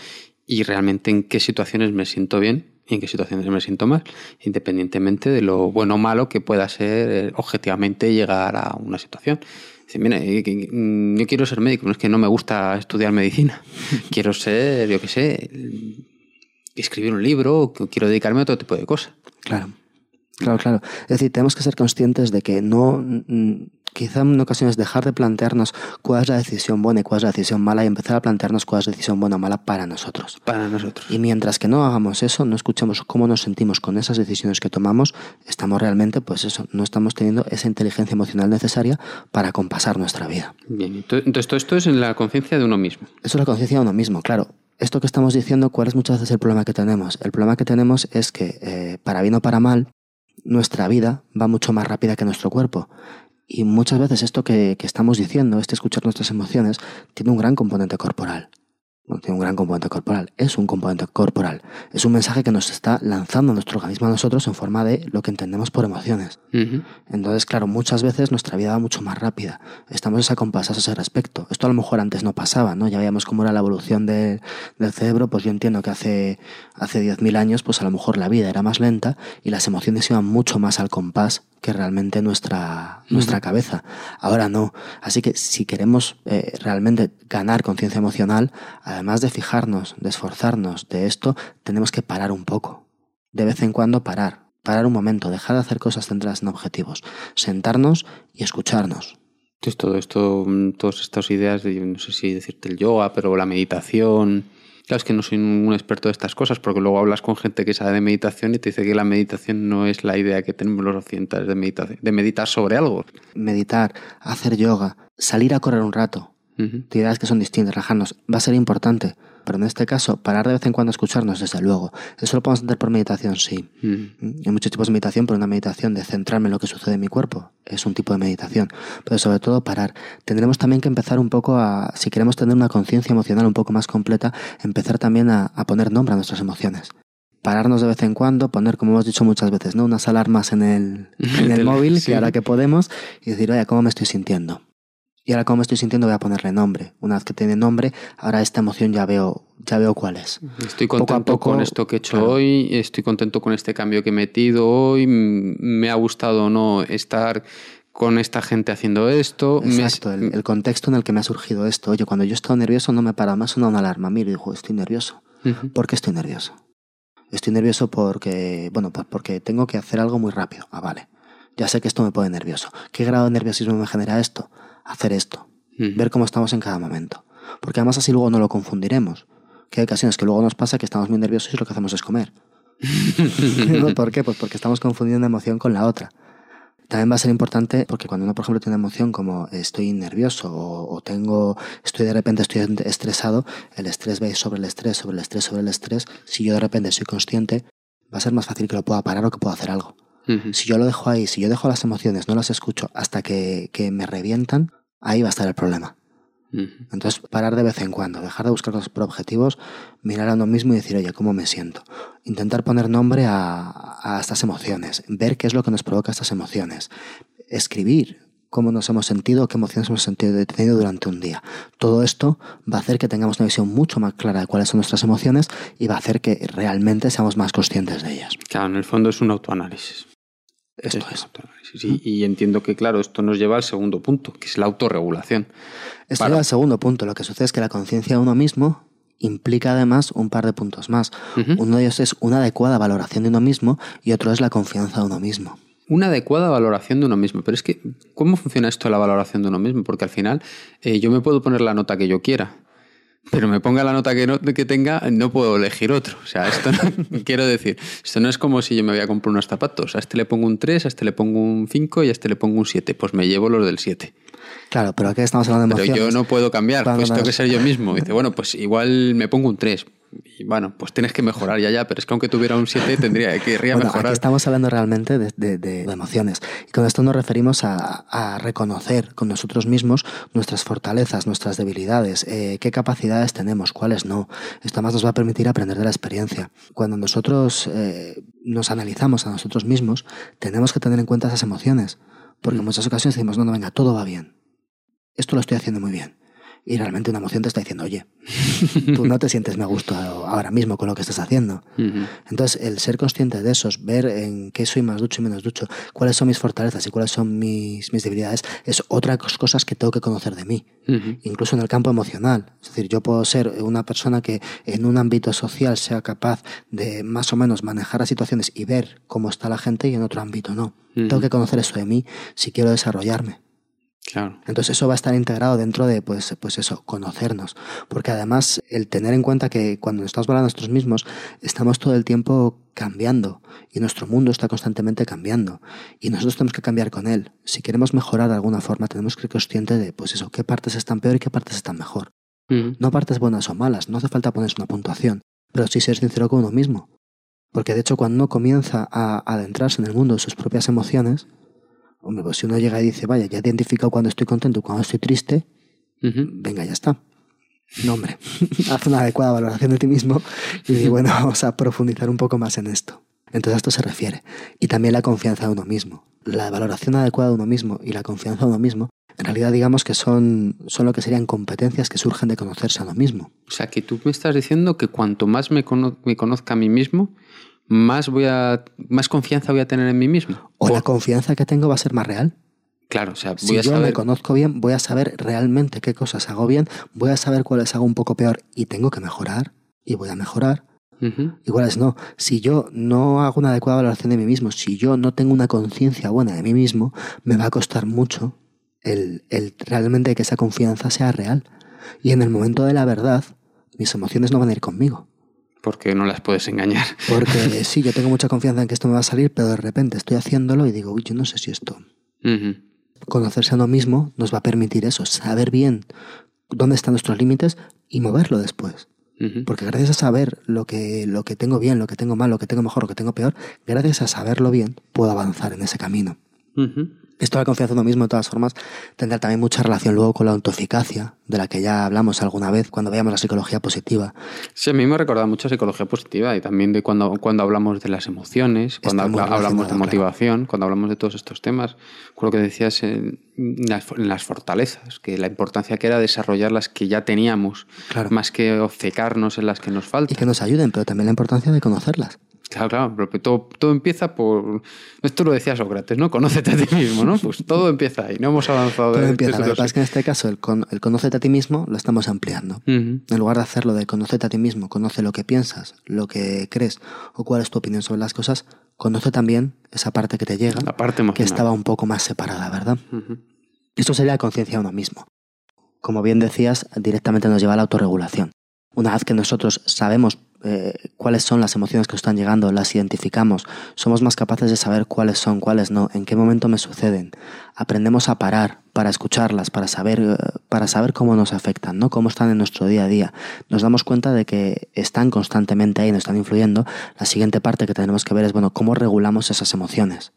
Speaker 2: y realmente en qué situaciones me siento bien y en qué situaciones me siento mal, independientemente de lo bueno o malo que pueda ser eh, objetivamente llegar a una situación. Dice, mira, mm, yo quiero ser médico, no es que no me gusta estudiar medicina. quiero ser, yo qué sé, escribir un libro, quiero dedicarme a otro tipo de cosas.
Speaker 1: Claro. Claro, claro. Es decir, tenemos que ser conscientes de que no, quizá en ocasiones dejar de plantearnos cuál es la decisión buena y cuál es la decisión mala y empezar a plantearnos cuál es la decisión buena o mala para nosotros.
Speaker 2: Para nosotros.
Speaker 1: Y mientras que no hagamos eso, no escuchemos cómo nos sentimos con esas decisiones que tomamos, estamos realmente, pues eso, no estamos teniendo esa inteligencia emocional necesaria para compasar nuestra vida.
Speaker 2: Bien, entonces todo esto es en la conciencia de uno mismo.
Speaker 1: Eso es la conciencia de uno mismo, claro esto que estamos diciendo, ¿cuál es muchas veces el problema que tenemos? El problema que tenemos es que, eh, para bien o para mal, nuestra vida va mucho más rápida que nuestro cuerpo. Y muchas veces esto que, que, estamos diciendo, este escuchar nuestras emociones, tiene un gran componente corporal no tiene un gran componente corporal, es un componente corporal. Es un mensaje que nos está lanzando nuestro organismo a nosotros en forma de lo que entendemos por emociones. Entonces, claro, muchas veces nuestra vida va mucho más rápida. Estamos desacompasados a ese respecto. Esto a lo mejor antes no pasaba, ¿no? Ya veíamos cómo era la evolución del cerebro, pues yo entiendo que hace, hace 10.000 años, pues a lo mejor la vida era más lenta y las emociones iban mucho más al compás que realmente nuestra, nuestra cabeza. Ahora no. Así que si queremos eh, realmente ganar conciencia emocional, además de fijarnos, de esforzarnos de esto, tenemos que parar un poco. De vez en cuando parar. Parar un momento, dejar de hacer cosas centradas en objetivos. Sentarnos y escucharnos.
Speaker 2: Entonces todo esto, mm, todas estas ideas, de, no sé si decirte el yoga, pero la meditación, Claro, es que no soy un experto de estas cosas, porque luego hablas con gente que sabe de meditación y te dice que la meditación no es la idea que tenemos los occidentales de, meditación, de meditar sobre algo.
Speaker 1: Meditar, hacer yoga, salir a correr un rato, actividades que son distintas, relajarnos, va a ser importante. Pero en este caso, parar de vez en cuando a escucharnos, desde luego. Eso lo podemos entender por meditación, sí. Mm. Hay muchos tipos de meditación, pero una meditación de centrarme en lo que sucede en mi cuerpo es un tipo de meditación. Pero sobre todo parar. Tendremos también que empezar un poco a, si queremos tener una conciencia emocional un poco más completa, empezar también a, poner nombre a nuestras emociones pararnos de vez en cuando, poner, como hemos dicho muchas veces, ¿no? unas alarmas en el, en el móvil, que ahora que podemos, y decir, oye, ¿cómo me estoy sintiendo? Y ahora como me estoy sintiendo voy a ponerle nombre. Una vez que tiene nombre, ahora esta emoción ya veo, ya veo cuál es.
Speaker 2: Estoy contento con esto que he hecho hoy, estoy contento con este cambio que he metido hoy, me ha gustado o no estar con esta gente haciendo esto.
Speaker 1: Exacto, el, contexto en el que me ha surgido esto. Oye, cuando yo estoy nervioso no me para más una, una alarma. Mira, digo, estoy nervioso. ¿Por qué estoy nervioso? Estoy nervioso porque, bueno, pues porque tengo que hacer algo muy rápido. Ah, vale. Ya sé que esto me pone nervioso. ¿Qué grado de nerviosismo me genera esto? Hacer esto, ver cómo estamos en cada momento. Porque además así luego no lo confundiremos. Que hay ocasiones que luego nos pasa que estamos muy nerviosos y lo que hacemos es comer. ¿Por qué? Pues porque estamos confundiendo una emoción con la otra. También va a ser importante porque cuando uno, por ejemplo, tiene una emoción como estoy nervioso o, tengo, estoy de repente estoy estresado, el estrés va a ir sobre el estrés, sobre el estrés, sobre el estrés. Si yo de repente soy consciente, va a ser más fácil que lo pueda parar o que pueda hacer algo. Si yo lo dejo ahí, si yo dejo las emociones, no las escucho hasta que, que me revientan, ahí va a estar el problema. Entonces, parar de vez en cuando, dejar de buscar por objetivos, mirar a uno mismo y decir, oye, ¿cómo me siento? Intentar poner nombre a, a estas emociones, ver qué es lo que nos provoca estas emociones, escribir cómo nos hemos sentido, qué emociones hemos sentido tenido durante un día. Todo esto va a hacer que tengamos una visión mucho más clara de cuáles son nuestras emociones y va a hacer que realmente seamos más conscientes de ellas.
Speaker 2: Claro, en el fondo es un autoanálisis.
Speaker 1: Esto es.
Speaker 2: y, entiendo que, claro, esto nos lleva al segundo punto, que es la autorregulación.
Speaker 1: Esto lleva al segundo punto. Lo que sucede es que la conciencia de uno mismo implica además un par de puntos más. Uno de ellos es una adecuada valoración de uno mismo y otro es la confianza de uno mismo.
Speaker 2: Una adecuada valoración de uno mismo. Pero es que, ¿cómo funciona esto de la valoración de uno mismo? Porque al final eh, yo me puedo poner la nota que yo quiera pero me ponga la nota que, no, que tenga, no puedo elegir otro. O sea, esto no, quiero decir, esto no es como si yo me voy a comprar unos zapatos. A este le pongo un 3, a este le pongo un 5 y a este le pongo un 7. Pues me llevo los del 7.
Speaker 1: Claro, pero aquí estamos hablando de
Speaker 2: emociones. Pero yo no puedo cambiar, pues tengo que ser yo mismo. dice, bueno, pues igual me pongo un 3 y bueno, pues tienes que mejorar ya, ya, pero es que aunque tuviera un 7 tendría que bueno, mejorar.
Speaker 1: Aquí estamos hablando realmente de, emociones y con esto nos referimos a, reconocer con nosotros mismos nuestras fortalezas, nuestras debilidades, eh, qué capacidades tenemos, cuáles no. Esto más nos va a permitir aprender de la experiencia. Cuando nosotros eh, nos analizamos a nosotros mismos, tenemos que tener en cuenta esas emociones, porque en muchas ocasiones decimos, no, no, venga, todo va bien. Esto lo estoy haciendo muy bien y realmente una emoción te está diciendo, oye, tú no te sientes me gusto ahora mismo con lo que estás haciendo. Entonces, el ser consciente de eso, ver en qué soy más ducho y menos ducho, cuáles son mis fortalezas y cuáles son mis, mis debilidades, es otras cosas que tengo que conocer de mí, incluso en el campo emocional. Es decir, yo puedo ser una persona que en un ámbito social sea capaz de más o menos manejar las situaciones y ver cómo está la gente y en otro ámbito no. Tengo que conocer eso de mí si quiero desarrollarme. Entonces eso va a estar integrado dentro de, pues, pues eso, conocernos. Porque además el tener en cuenta que cuando nos estamos hablando nosotros mismos, estamos todo el tiempo cambiando y nuestro mundo está constantemente cambiando y nosotros tenemos que cambiar con él. Si queremos mejorar de alguna forma, tenemos que ser conscientes de, pues eso, qué partes están peor y qué partes están mejor. No partes buenas o malas, no hace falta ponerse una puntuación, pero sí ser sincero con uno mismo. Porque de hecho cuando uno comienza a adentrarse en el mundo de sus propias emociones, Hombre, pues si uno llega y dice, vaya, ya he identificado cuando estoy contento cuando estoy triste, venga, ya está. No, hombre, haz una adecuada valoración de ti mismo y bueno, vamos a profundizar un poco más en esto. Entonces a esto se refiere. Y también la confianza de uno mismo. La valoración adecuada de uno mismo y la confianza de uno mismo, en realidad digamos que son, son lo que serían competencias que surgen de conocerse a uno mismo.
Speaker 2: O sea, que tú me estás diciendo que cuanto más me, me conozca a mí mismo, más voy a más confianza voy a tener en mí mismo.
Speaker 1: O, la confianza que tengo va a ser más real.
Speaker 2: Claro, o sea, voy
Speaker 1: si yo me conozco bien, voy a saber realmente qué cosas hago bien, voy a saber cuáles hago un poco peor y tengo que mejorar y voy a mejorar. Iguales no. Si yo no hago una adecuada valoración de mí mismo, si yo no tengo una conciencia buena de mí mismo, me va a costar mucho el, el realmente que esa confianza sea real. Y en el momento de la verdad, mis emociones no van a ir conmigo
Speaker 2: porque no las puedes engañar.
Speaker 1: Porque sí, yo tengo mucha confianza en que esto me va a salir, pero de repente estoy haciéndolo y digo, uy, yo no sé si esto. Conocerse a uno mismo nos va a permitir eso, saber bien dónde están nuestros límites y moverlo después. Porque gracias a saber lo que, lo que tengo bien, lo que tengo mal, lo que tengo mejor, lo que tengo peor, gracias a saberlo bien, puedo avanzar en ese camino. Esto de la confianza en uno mismo, de todas formas, tendrá también mucha relación luego con la autoeficacia, de la que ya hablamos alguna vez cuando veíamos la psicología positiva.
Speaker 2: Sí, a mí me recuerda mucho psicología positiva y también de cuando, cuando hablamos de las emociones, cuando hablamos de motivación, cuando hablamos de todos estos temas. Con lo que decías en las, fortalezas, que la importancia que era desarrollar las que ya teníamos, más que obcecarnos en las que nos faltan.
Speaker 1: Y que nos ayuden, pero también la importancia de conocerlas.
Speaker 2: Claro, claro, pero todo, todo, empieza por. Esto lo decía Sócrates, ¿no? Conócete a ti mismo, ¿no? Pues todo empieza ahí, no hemos avanzado
Speaker 1: todo empieza. Lo que pasa es que en este caso el, el conócete a ti mismo lo estamos ampliando. En lugar de hacerlo de conócete a ti mismo, conoce lo que piensas, lo que crees o cuál es tu opinión sobre las cosas, conoce también esa parte que te llega,
Speaker 2: la parte
Speaker 1: que estaba un poco más separada, ¿verdad? Esto sería la conciencia de uno mismo. Como bien decías, directamente nos lleva a la autorregulación. Una vez que nosotros sabemos eh, cuáles son las emociones que están llegando, las identificamos, somos más capaces de saber cuáles son, cuáles no, en qué momento me suceden. Aprendemos a parar para escucharlas, para saber, eh, para saber cómo nos afectan, ¿no? cómo están en nuestro día a día. Nos damos cuenta de que están constantemente ahí, nos están influyendo. La siguiente parte que tenemos que ver es, bueno, cómo regulamos esas emociones.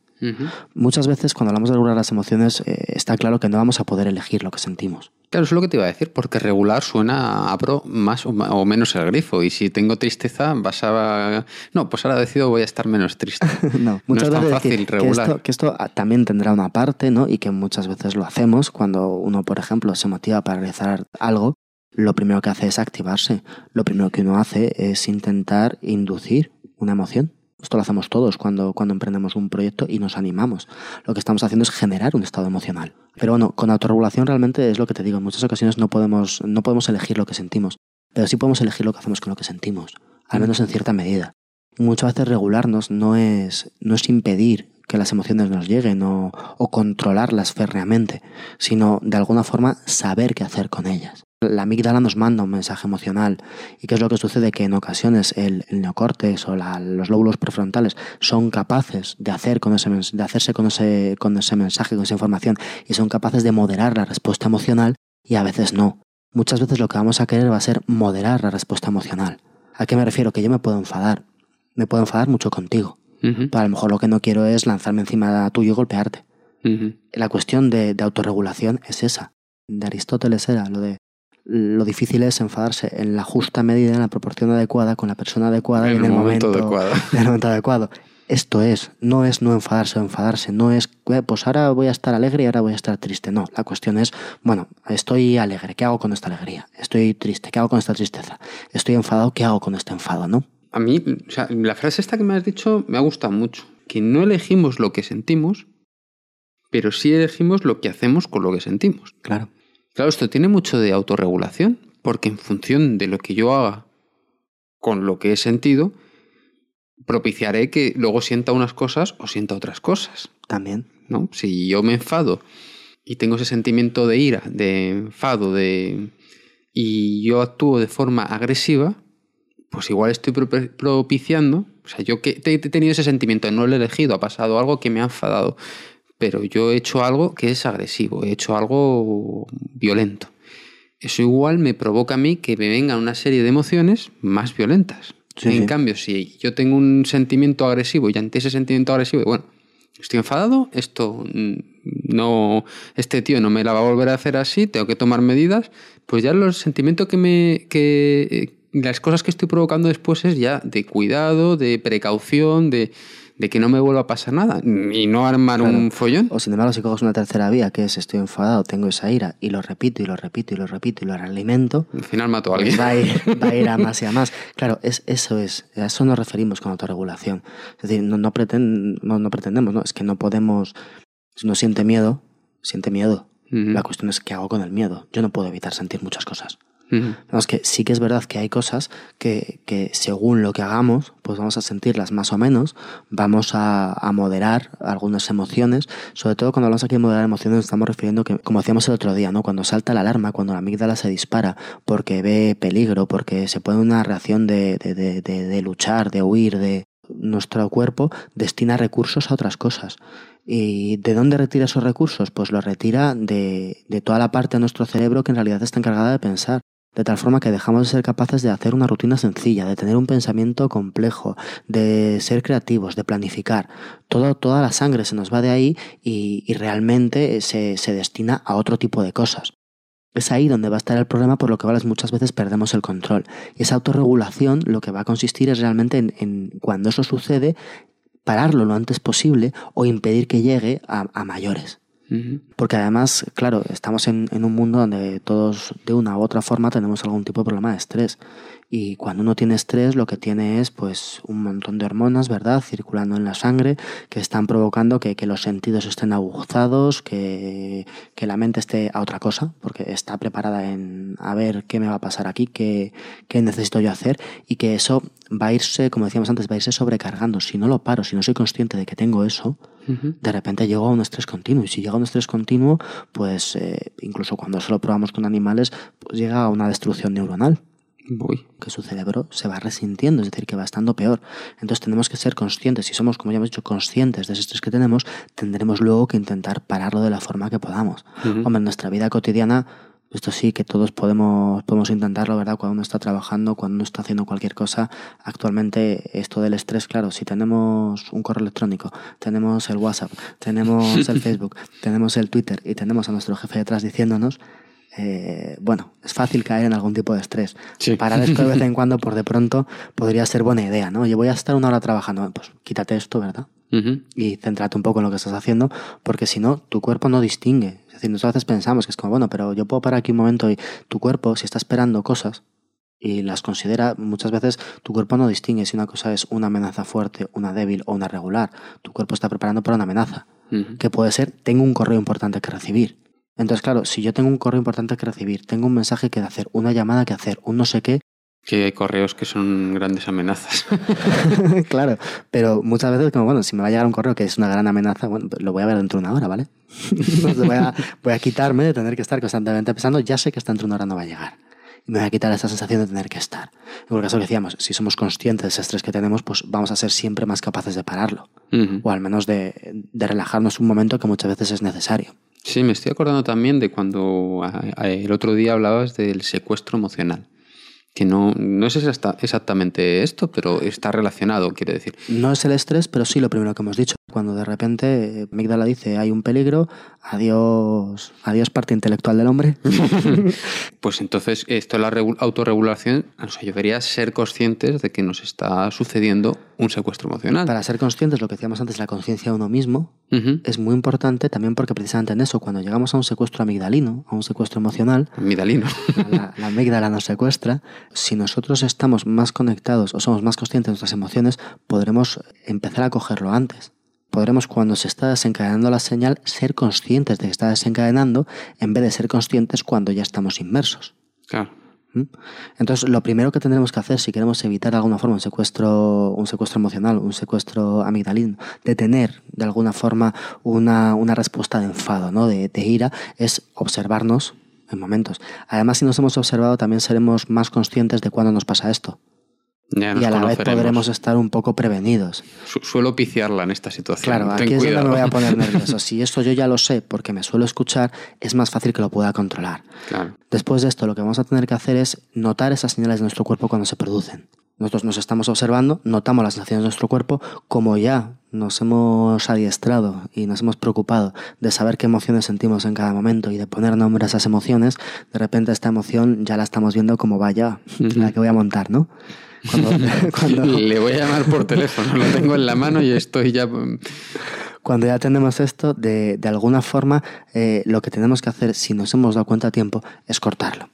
Speaker 1: Muchas veces cuando hablamos de regular las emociones eh, está claro que no vamos a poder elegir lo que sentimos.
Speaker 2: Claro, eso es lo que te iba a decir, porque regular suena abro más o, menos el grifo. Y si tengo tristeza, vas a. No, pues ahora decido voy a estar menos triste.
Speaker 1: no, muchas
Speaker 2: no
Speaker 1: es
Speaker 2: tan fácil regular.
Speaker 1: Que esto, ah, también tendrá una parte, ¿no? Y que muchas veces lo hacemos cuando uno, por ejemplo, se motiva para realizar algo. Lo primero que hace es activarse. Lo primero que uno hace es intentar inducir una emoción. Esto lo hacemos todos cuando, cuando emprendemos un proyecto y nos animamos. Lo que estamos haciendo es generar un estado emocional. Pero bueno, con autorregulación realmente es lo que te digo. En muchas ocasiones no podemos, no podemos elegir lo que sentimos. pero sí podemos elegir lo que hacemos con lo que sentimos, al menos en cierta medida. Muchas veces regularnos no es, no es impedir que las emociones nos lleguen o, o controlarlas férreamente, sino de alguna forma saber qué hacer con ellas. La amígdala nos manda un mensaje emocional. ¿Y qué es lo que sucede? Que en ocasiones el, el neocortes o la, los lóbulos prefrontales son capaces de, hacer con ese, de hacerse con ese, con ese mensaje, con esa información, y son capaces de moderar la respuesta emocional y a veces no. Muchas veces lo que vamos a querer va a ser moderar la respuesta emocional. ¿A qué me refiero? Que yo me puedo enfadar. Me puedo enfadar mucho contigo.
Speaker 2: Ujú,
Speaker 1: Pero a lo mejor lo que no quiero es lanzarme encima tuyo y golpearte. La cuestión de, de autorregulación es esa. De Aristóteles era lo de lo difícil es enfadarse en la justa medida, en la proporción adecuada, con la persona adecuada y en el momento,
Speaker 2: adecuado.
Speaker 1: en el momento adecuado. Esto es, no es no enfadarse o enfadarse, no es, "Eh, pues ahora voy a estar alegre y ahora voy a estar triste. No, la cuestión es, bueno, estoy alegre, ¿qué hago con esta alegría? Estoy triste, ¿qué hago con esta tristeza? Estoy enfadado, ¿qué hago con este enfado? ¿No?
Speaker 2: A mí, o sea, la frase esta que me has dicho me ha gustado mucho. Que no elegimos lo que sentimos, pero sí elegimos lo que hacemos con lo que sentimos.
Speaker 1: Claro.
Speaker 2: Claro, esto tiene mucho de autorregulación, porque en función de lo que yo haga con lo que he sentido, propiciaré que luego sienta unas cosas o sienta otras cosas.
Speaker 1: También.
Speaker 2: ¿no? Si yo me enfado y tengo ese sentimiento de ira, de enfado, de y yo actúo de forma agresiva, pues igual estoy pro- propiciando, o sea, yo que he tenido ese sentimiento, no lo he elegido, ha pasado algo que me ha enfadado, pero yo he hecho algo que es agresivo, he hecho algo violento. Eso igual me provoca a mí que me vengan una serie de emociones más violentas.
Speaker 1: Sí,
Speaker 2: en
Speaker 1: sí.
Speaker 2: cambio, si yo tengo un sentimiento agresivo y ante ese sentimiento agresivo, bueno, estoy enfadado, esto mm, no, este tío no me la va a volver a hacer así, tengo que tomar medidas, pues ya los sentimientos que me, que eh, las cosas que estoy provocando después es ya de cuidado, de precaución, de, de que no me vuelva a pasar nada y no armar
Speaker 1: Claro.
Speaker 2: un follón.
Speaker 1: O sin embargo, si coges una tercera vía, que es estoy enfadado, tengo esa ira, y lo repito y lo repito y lo repito y lo alimento,
Speaker 2: Al final mato a
Speaker 1: pues
Speaker 2: alguien.
Speaker 1: va a, ir, va a ir a más y a más. Claro, es, eso es, a eso nos referimos con autorregulación. Es decir, no, no, preten- no, no pretendemos, no, es que no podemos, si uno siente miedo, siente miedo. La cuestión es qué hago con el miedo. Yo no puedo evitar sentir muchas cosas. Vamos, que sí que es verdad que hay cosas que, que según lo que hagamos, pues vamos a sentirlas más o menos, vamos a, moderar algunas emociones, sobre todo cuando hablamos aquí de moderar emociones estamos refiriendo que, como decíamos el otro día, ¿no? Cuando salta la alarma, cuando la amígdala se dispara porque ve peligro, porque se pone una reacción de, de- de luchar, de huir, de nuestro cuerpo destina recursos a otras cosas. ¿Y de dónde retira esos recursos? Pues los retira de, de toda la parte de nuestro cerebro que en realidad está encargada de pensar. De tal forma que dejamos de ser capaces de hacer una rutina sencilla, de tener un pensamiento complejo, de ser creativos, de planificar. Todo, toda la sangre se nos va de ahí y, realmente se, se destina a otro tipo de cosas. Es ahí donde va a estar el problema, por lo que muchas veces perdemos el control. Y esa autorregulación lo que va a consistir es realmente en, cuando eso sucede, pararlo lo antes posible o impedir que llegue a mayores. Porque además, claro, estamos en, en un mundo donde todos de una u otra forma tenemos algún tipo de problema de estrés. Y cuando uno tiene estrés, lo que tiene es pues un montón de hormonas, ¿verdad?, circulando en la sangre, que están provocando que, que los sentidos estén aguzados, que, que la mente esté a otra cosa, porque está preparada en a ver qué me va a pasar aquí, qué, qué necesito yo hacer, y que eso va a irse, como decíamos antes, va a irse sobrecargando. Si no lo paro, si no soy consciente de que tengo eso, De repente llego a un estrés continuo. Y si llega a un estrés continuo, pues eh, incluso cuando eso lo probamos con animales, pues llega a una destrucción neuronal,
Speaker 2: Voy.
Speaker 1: que su cerebro se va resintiendo, es decir, que va estando peor. Entonces tenemos que ser conscientes. Si somos, como ya hemos dicho, conscientes de ese estrés que tenemos, tendremos luego que intentar pararlo de la forma que podamos. Hombre, en nuestra vida cotidiana, esto sí que todos podemos, podemos intentarlo, ¿verdad? Cuando uno está trabajando, cuando uno está haciendo cualquier cosa. Actualmente, esto del estrés, claro, si tenemos un correo electrónico, tenemos el WhatsApp, tenemos el Facebook, tenemos el Twitter y tenemos a nuestro jefe detrás diciéndonos, eh, bueno, es fácil caer en algún tipo de estrés.
Speaker 2: Sí.
Speaker 1: Parar esto de vez en cuando, por de pronto, podría ser buena idea, ¿no? Oye, voy a estar una hora trabajando, pues quítate esto, ¿verdad? Y céntrate un poco en lo que estás haciendo, porque si no, tu cuerpo no distingue. Decir, nosotros a veces pensamos que es como, bueno, pero yo puedo parar aquí un momento y tu cuerpo, si está esperando cosas y las considera, muchas veces tu cuerpo no distingue si una cosa es una amenaza fuerte, una débil o una regular. Tu cuerpo está preparando para una amenaza, que puede ser, tengo un correo importante que recibir. Entonces, claro, si yo tengo un correo importante que recibir, tengo un mensaje que hacer, una llamada que hacer, un no sé qué.
Speaker 2: Que hay correos que son grandes amenazas.
Speaker 1: claro, pero muchas veces, como bueno, si me va a llegar un correo que es una gran amenaza, bueno, lo voy a ver dentro de una hora, ¿vale? voy, a, voy a quitarme de tener que estar constantemente pensando, ya sé que hasta dentro de una hora no va a llegar y me voy a quitar esa sensación de tener que estar. En el caso que decíamos, si somos conscientes de ese estrés que tenemos, pues vamos a ser siempre más capaces de pararlo. O al menos de, de, relajarnos un momento que muchas veces es necesario.
Speaker 2: Sí, me estoy acordando también de cuando el otro día hablabas del secuestro emocional que no, no es exactamente esto, pero está relacionado, quiere decir.
Speaker 1: No es el estrés, pero sí lo primero que hemos dicho. Cuando de repente Migdala dice hay un peligro, adiós, adiós parte intelectual del hombre.
Speaker 2: pues entonces esto es la autorregulación nos ayudaría a ser conscientes de que nos está sucediendo un secuestro emocional.
Speaker 1: Para ser conscientes, lo que decíamos antes, la conciencia de uno mismo, es muy importante también porque precisamente en eso, cuando llegamos a un secuestro amigdalino, a un secuestro emocional,
Speaker 2: amigdalino,
Speaker 1: la, la amígdala nos secuestra, si nosotros estamos más conectados o somos más conscientes de nuestras emociones, podremos empezar a cogerlo antes. Podremos, cuando se está desencadenando la señal, ser conscientes de que está desencadenando en vez de ser conscientes cuando ya estamos inmersos.
Speaker 2: Claro.
Speaker 1: ¿Mm? Entonces, lo primero que tendremos que hacer si queremos evitar de alguna forma un secuestro, un secuestro emocional, un secuestro amigdalino, de tener de alguna forma una, una respuesta de enfado, ¿no? de, de ira, es observarnos en momentos. Además, si nos hemos observado, también seremos más conscientes de cuándo nos pasa esto.
Speaker 2: Y
Speaker 1: a la vez podremos estar un poco prevenidos.
Speaker 2: suelo piciarla en esta situación.
Speaker 1: Claro, aquí es donde me voy a poner nervioso. Si esto yo ya lo sé porque me suelo escuchar, es más fácil que lo pueda controlar.
Speaker 2: Claro.
Speaker 1: Después de esto, lo que vamos a tener que hacer es notar esas señales de nuestro cuerpo cuando se producen. Nosotros nos estamos observando, notamos las sensaciones de nuestro cuerpo, como ya nos hemos adiestrado y nos hemos preocupado de saber qué emociones sentimos en cada momento y de poner nombre a esas emociones, de repente esta emoción ya la estamos viendo como vaya, la que voy a montar, ¿no?
Speaker 2: Cuando, Le voy a llamar por teléfono, lo tengo en la mano y estoy ya...
Speaker 1: Cuando ya tenemos esto, de, de alguna forma, eh, lo que tenemos que hacer, si nos hemos dado cuenta a tiempo, es cortarlo.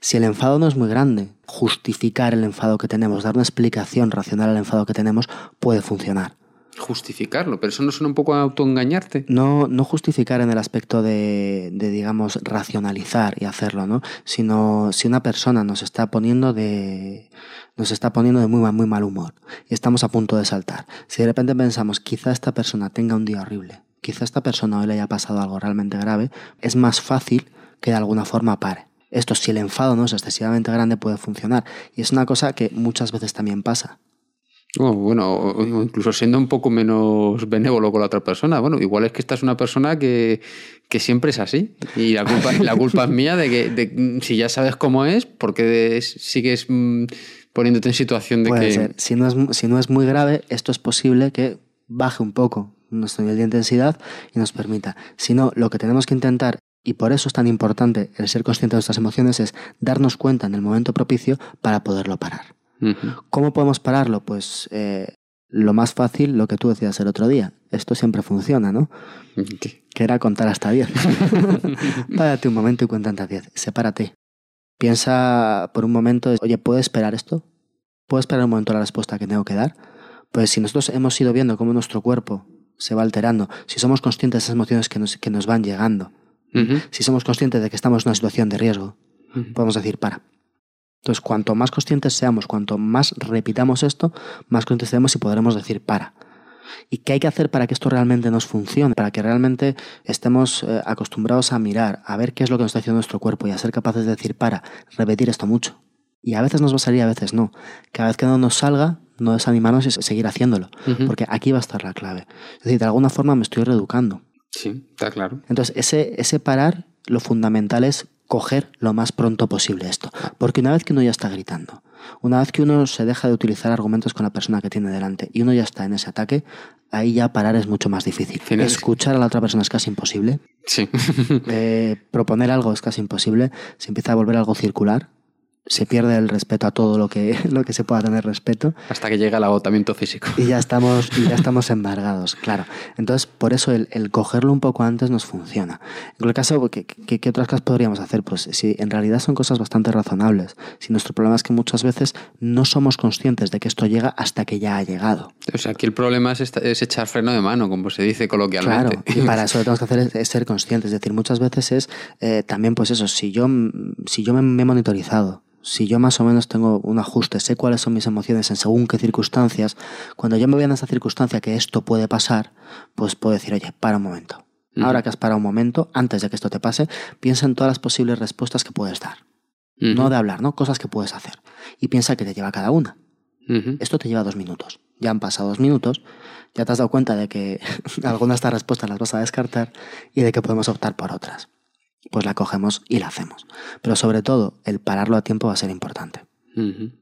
Speaker 1: Si el enfado no es muy grande, justificar el enfado que tenemos, dar una explicación racional al enfado que tenemos, puede funcionar.
Speaker 2: Justificarlo, pero eso no suena un poco a autoengañarte.
Speaker 1: No, no justificar en el aspecto de, de, digamos, racionalizar y hacerlo, ¿no? Sino si una persona nos está poniendo de. nos está poniendo de muy, muy mal humor y estamos a punto de saltar. Si de repente pensamos, quizá esta persona tenga un día horrible, quizá esta persona hoy le haya pasado algo realmente grave, es más fácil que de alguna forma pare esto, si el enfado no es excesivamente grande, puede funcionar. Y es una cosa que muchas veces también pasa.
Speaker 2: Oh, bueno, incluso siendo un poco menos benévolo con la otra persona. Bueno, igual es que esta es una persona que, que siempre es así. Y la culpa, la culpa es mía de que de, si ya sabes cómo es, porque sigues mm, poniéndote en situación de
Speaker 1: Puede
Speaker 2: que.
Speaker 1: Ser. Si, no es, si no es muy grave, esto es posible que baje un poco nuestro nivel de intensidad y nos permita. Si no, lo que tenemos que intentar y por eso es tan importante el ser consciente de nuestras emociones, es darnos cuenta en el momento propicio para poderlo parar.
Speaker 2: Uh -huh.
Speaker 1: ¿Cómo podemos pararlo? Pues eh, lo más fácil, lo que tú decías el otro día. Esto siempre funciona, ¿no?
Speaker 2: ¿Qué?
Speaker 1: Que era contar hasta 10. Párate un momento y cuenta hasta 10. Sepárate. Piensa por un momento, oye, ¿puedo esperar esto? ¿Puedo esperar un momento la respuesta que tengo que dar? Pues si nosotros hemos ido viendo cómo nuestro cuerpo se va alterando, si somos conscientes de esas emociones que nos, que nos van llegando,
Speaker 2: Uh -huh.
Speaker 1: si somos conscientes de que estamos en una situación de riesgo,
Speaker 2: Uh -huh.
Speaker 1: podemos decir para. Entonces, cuanto más conscientes seamos, cuanto más repitamos esto, más conscientes seremos y podremos decir para. ¿Y qué hay que hacer para que esto realmente nos funcione? Para que realmente estemos eh, acostumbrados a mirar, a ver qué es lo que nos está haciendo nuestro cuerpo y a ser capaces de decir para, repetir esto mucho. Y a veces nos va a salir, a veces no. Cada vez que no nos salga, no desanimarnos y seguir haciéndolo.
Speaker 2: Uh -huh.
Speaker 1: Porque aquí va a estar la clave. Es decir, de alguna forma me estoy reeducando.
Speaker 2: Sí, está claro.
Speaker 1: Entonces, ese, ese parar, lo fundamental es coger lo más pronto posible esto. Porque una vez que uno ya está gritando, una vez que uno se deja de utilizar argumentos con la persona que tiene delante y uno ya está en ese ataque, ahí ya parar es mucho más difícil. Escuchar a la otra persona es casi imposible.
Speaker 2: Sí.
Speaker 1: eh, proponer algo es casi imposible. Se empieza a volver algo circular. Se pierde el respeto a todo lo que, lo que se pueda tener respeto.
Speaker 2: Hasta que llega el agotamiento físico.
Speaker 1: Y ya estamos, y ya estamos embargados, claro. Entonces, por eso el, el, cogerlo un poco antes nos funciona. En cualquier caso, ¿qué, ¿qué, qué, otras cosas podríamos hacer? Pues si en realidad son cosas bastante razonables. Si nuestro problema es que muchas veces no somos conscientes de que esto llega hasta que ya ha llegado.
Speaker 2: O sea, aquí el problema es, es echar freno de mano, como se dice coloquialmente.
Speaker 1: Claro, y para eso lo que tenemos que hacer es, es ser conscientes. Es decir, muchas veces es eh, también, pues eso, si yo, si yo me, me he monitorizado, si yo más o menos tengo un ajuste, sé cuáles son mis emociones en según qué circunstancias, cuando yo me veo en esa circunstancia que esto puede pasar, pues puedo decir, oye, para un momento. Uh -huh. Ahora que has parado un momento, antes de que esto te pase, piensa en todas las posibles respuestas que puedes dar. Uh -huh. No de hablar, ¿no? Cosas que puedes hacer. Y piensa que te lleva cada una. Uh -huh. Esto te lleva dos minutos. Ya han pasado dos minutos, ya te has dado cuenta de que algunas de estas respuestas las vas a descartar y de que podemos optar por otras pues la cogemos y la hacemos. Pero sobre todo, el pararlo a tiempo va a ser importante. Uh -huh.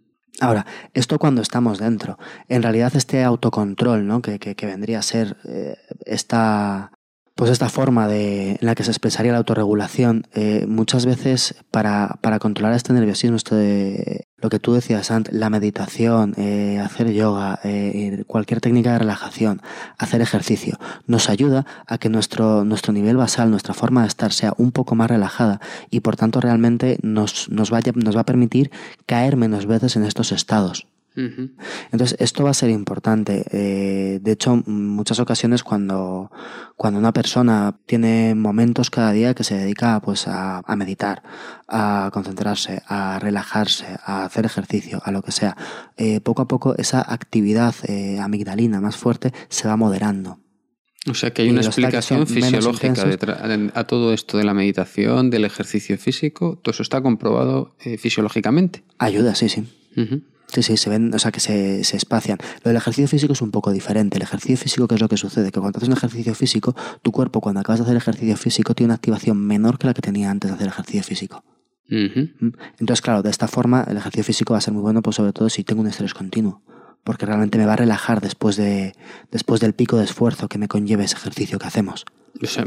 Speaker 1: Ahora, esto cuando estamos dentro. En realidad este autocontrol, ¿no? Que, que, que vendría a ser eh, esta, pues esta forma de, en la que se expresaría la autorregulación, eh, muchas veces para, para, controlar este nerviosismo, esto de lo que tú decías antes, la meditación, eh, hacer yoga, eh, cualquier técnica de relajación, hacer ejercicio, nos ayuda a que nuestro, nuestro nivel basal, nuestra forma de estar sea un poco más relajada y por tanto realmente nos, nos, vaya, nos va a permitir caer menos veces en estos estados. Uh -huh. Entonces, esto va a ser importante. Eh, de hecho, muchas ocasiones cuando, cuando una persona tiene momentos cada día que se dedica pues, a, a, meditar, a concentrarse, a relajarse, a hacer ejercicio, a lo que sea, eh, poco a poco esa actividad eh, amigdalina más fuerte se va moderando.
Speaker 2: O sea que hay una explicación fisiológica detrás, a todo esto de la meditación, del ejercicio físico. Todo eso está comprobado fisiológicamente.
Speaker 1: Ayuda, sí, sí. Uh -huh. Sí, sí, se ven, o sea, que se, se, espacian. Lo del ejercicio físico es un poco diferente. El ejercicio físico, ¿qué es lo que sucede? Que cuando haces un ejercicio físico, tu cuerpo, cuando acabas de hacer ejercicio físico, tiene una activación menor que la que tenía antes de hacer ejercicio físico. Uh -huh. Entonces, claro, de esta forma, el ejercicio físico va a ser muy bueno, pues sobre todo si tengo un estrés continuo. Porque realmente me va a relajar después, de, después del pico de esfuerzo que me conlleve ese ejercicio que hacemos.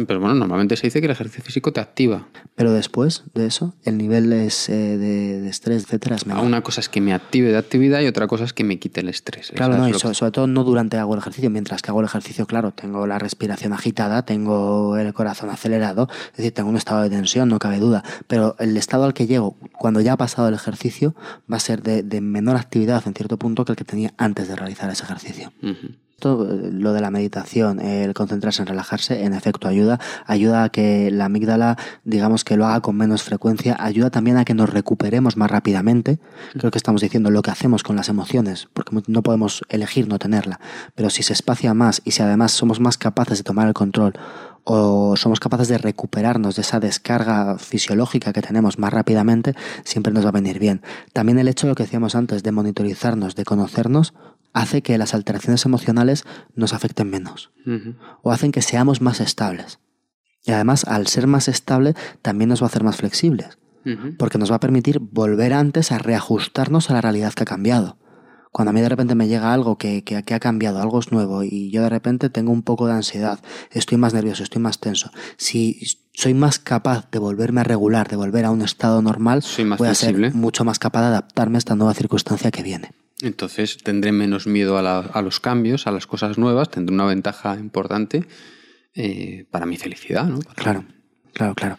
Speaker 2: Pero bueno, normalmente se dice que el ejercicio físico te activa.
Speaker 1: Pero después de eso, el nivel es, eh, de, de, estrés, etcétera, es menor.
Speaker 2: Una cosa es que me active de actividad y otra cosa es que me quite el estrés.
Speaker 1: Claro, no, y sobre, sobre todo no durante hago el ejercicio. Mientras que hago el ejercicio, claro, tengo la respiración agitada, tengo el corazón acelerado, es decir, tengo un estado de tensión, no cabe duda. Pero el estado al que llego cuando ya ha pasado el ejercicio va a ser de, de menor actividad en cierto punto que el que tenía antes de realizar ese ejercicio. Uh -huh lo de la meditación, el concentrarse en relajarse, en efecto ayuda, ayuda a que la amígdala, digamos que lo haga con menos frecuencia, ayuda también a que nos recuperemos más rápidamente. Creo que estamos diciendo lo que hacemos con las emociones, porque no podemos elegir no tenerla, pero si se espacia más y si además somos más capaces de tomar el control o somos capaces de recuperarnos de esa descarga fisiológica que tenemos más rápidamente, siempre nos va a venir bien. También el hecho de lo que decíamos antes, de monitorizarnos, de conocernos, hace que las alteraciones emocionales nos afecten menos uh -huh. o hacen que seamos más estables. Y además, al ser más estable, también nos va a hacer más flexibles, uh -huh. porque nos va a permitir volver antes a reajustarnos a la realidad que ha cambiado. Cuando a mí de repente me llega algo que, que, que, ha cambiado, algo es nuevo, y yo de repente tengo un poco de ansiedad, estoy más nervioso, estoy más tenso. Si soy más capaz de volverme a regular, de volver a un estado normal,
Speaker 2: soy
Speaker 1: voy
Speaker 2: a
Speaker 1: ser mucho más capaz de adaptarme a esta nueva circunstancia que viene.
Speaker 2: Entonces tendré menos miedo a, la, a, los cambios, a las cosas nuevas, tendré una ventaja importante eh, para mi felicidad, ¿no?
Speaker 1: Claro, claro, claro.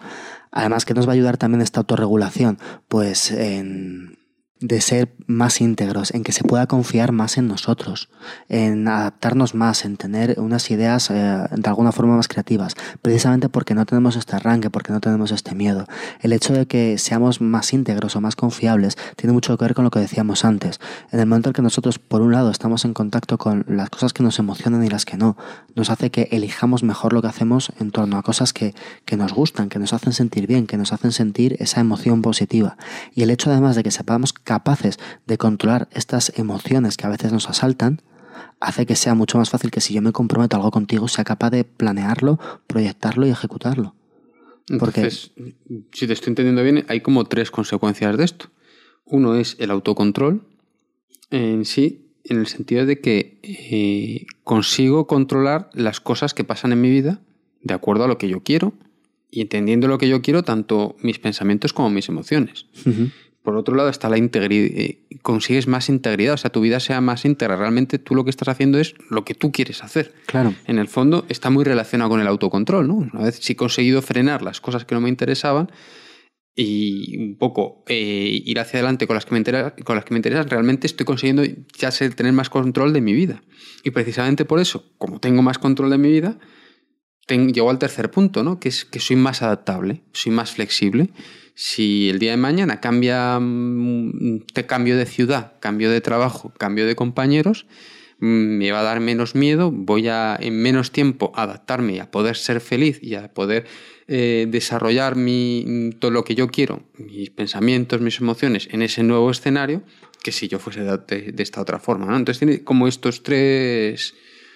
Speaker 1: Además, que nos va a ayudar también esta autorregulación? Pues en de ser más íntegros, en que se pueda confiar más en nosotros, en adaptarnos más, en tener unas ideas eh, de alguna forma más creativas, precisamente porque no tenemos este arranque, porque no tenemos este miedo. El hecho de que seamos más íntegros o más confiables tiene mucho que ver con lo que decíamos antes. En el momento en que nosotros, por un lado, estamos en contacto con las cosas que nos emocionan y las que no, nos hace que elijamos mejor lo que hacemos en torno a cosas que, que nos gustan, que nos hacen sentir bien, que nos hacen sentir esa emoción positiva. Y el hecho además de que sepamos capaces de controlar estas emociones que a veces nos asaltan, hace que sea mucho más fácil que si yo me comprometo a algo contigo, sea capaz de planearlo, proyectarlo y ejecutarlo.
Speaker 2: Entonces, Porque... si te estoy entendiendo bien, hay como tres consecuencias de esto. Uno es el autocontrol en sí, en el sentido de que eh, consigo controlar las cosas que pasan en mi vida de acuerdo a lo que yo quiero y entendiendo lo que yo quiero, tanto mis pensamientos como mis emociones. Uh -huh por otro lado está la integridad, eh, consigues más integridad, o sea, tu vida sea más íntegra. Realmente tú lo que estás haciendo es lo que tú quieres hacer.
Speaker 1: Claro.
Speaker 2: En el fondo está muy relacionado con el autocontrol, ¿no? Una vez si he conseguido frenar las cosas que no me interesaban y un poco eh, ir hacia adelante con las, que me con las que me interesan, realmente estoy consiguiendo ya tener más control de mi vida. Y precisamente por eso, como tengo más control de mi vida, tengo, llego al tercer punto, ¿no? Que es que soy más adaptable, soy más flexible si el día de mañana cambia, mm, te cambio de ciudad, cambio de trabajo, cambio de compañeros, mm, me va a dar menos miedo, voy a en menos tiempo adaptarme y a poder ser feliz y a poder eh, desarrollar mi, mm, todo lo que yo quiero, mis pensamientos, mis emociones en ese nuevo escenario, que si yo fuese de, de esta otra forma. Entonces tiene como estos tres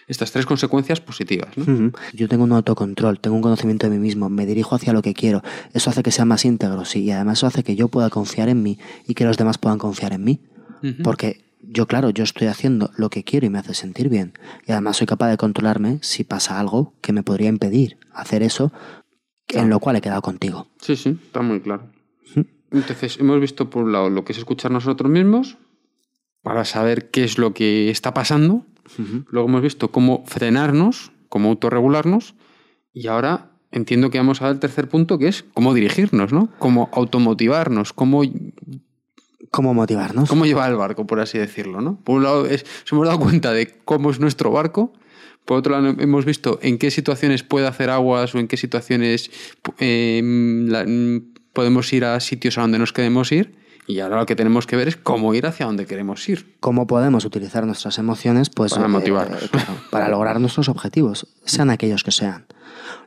Speaker 2: estas tres consecuencias positivas. ¿no?
Speaker 1: Yo tengo un autocontrol, tengo un conocimiento de mí mismo, me dirijo hacia lo que quiero. Eso hace que sea más íntegro, sí, y además eso hace que yo pueda confiar en mí y que los demás puedan confiar en mí. Porque yo, claro, yo estoy haciendo lo que quiero y me hace sentir bien. Y además soy capaz de controlarme si pasa algo que me podría impedir hacer eso en lo cual he quedado contigo.
Speaker 2: Sí, sí, está muy claro. Entonces, hemos visto por un lado lo que es escuchar nosotros mismos para saber qué es lo que está pasando Luego hemos visto cómo frenarnos, cómo autorregularnos. Y ahora entiendo que vamos a ver el tercer punto, que es cómo dirigirnos, ¿no? Cómo automotivarnos, cómo...
Speaker 1: ¿Cómo motivarnos?
Speaker 2: Cómo llevar el barco, por así decirlo, ¿no? Por un lado, es, nos hemos dado cuenta de cómo es nuestro barco. Por otro lado, hemos visto en qué situaciones puede hacer aguas o en qué situaciones eh, podemos ir a sitios a donde nos queremos ir. Y ahora lo que tenemos que ver es cómo ir hacia donde queremos ir.
Speaker 1: Cómo podemos utilizar nuestras emociones pues,
Speaker 2: para motivarnos. Eh,
Speaker 1: para lograr nuestros objetivos, sean aquellos que sean.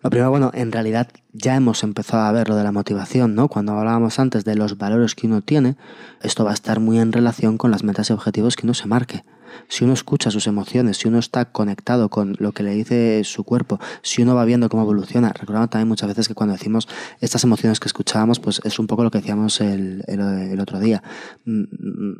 Speaker 1: Lo primero, bueno, en realidad ya hemos empezado a ver lo de la motivación, ¿no? Cuando hablábamos antes de los valores que uno tiene, esto va a estar muy en relación con las metas y objetivos que uno se marque si uno escucha sus emociones, si uno está conectado con lo que le dice su cuerpo, si uno va viendo cómo evoluciona, recordamos también muchas veces que cuando decimos estas emociones que escuchábamos, pues es un poco lo que decíamos el, el, otro día. Mm,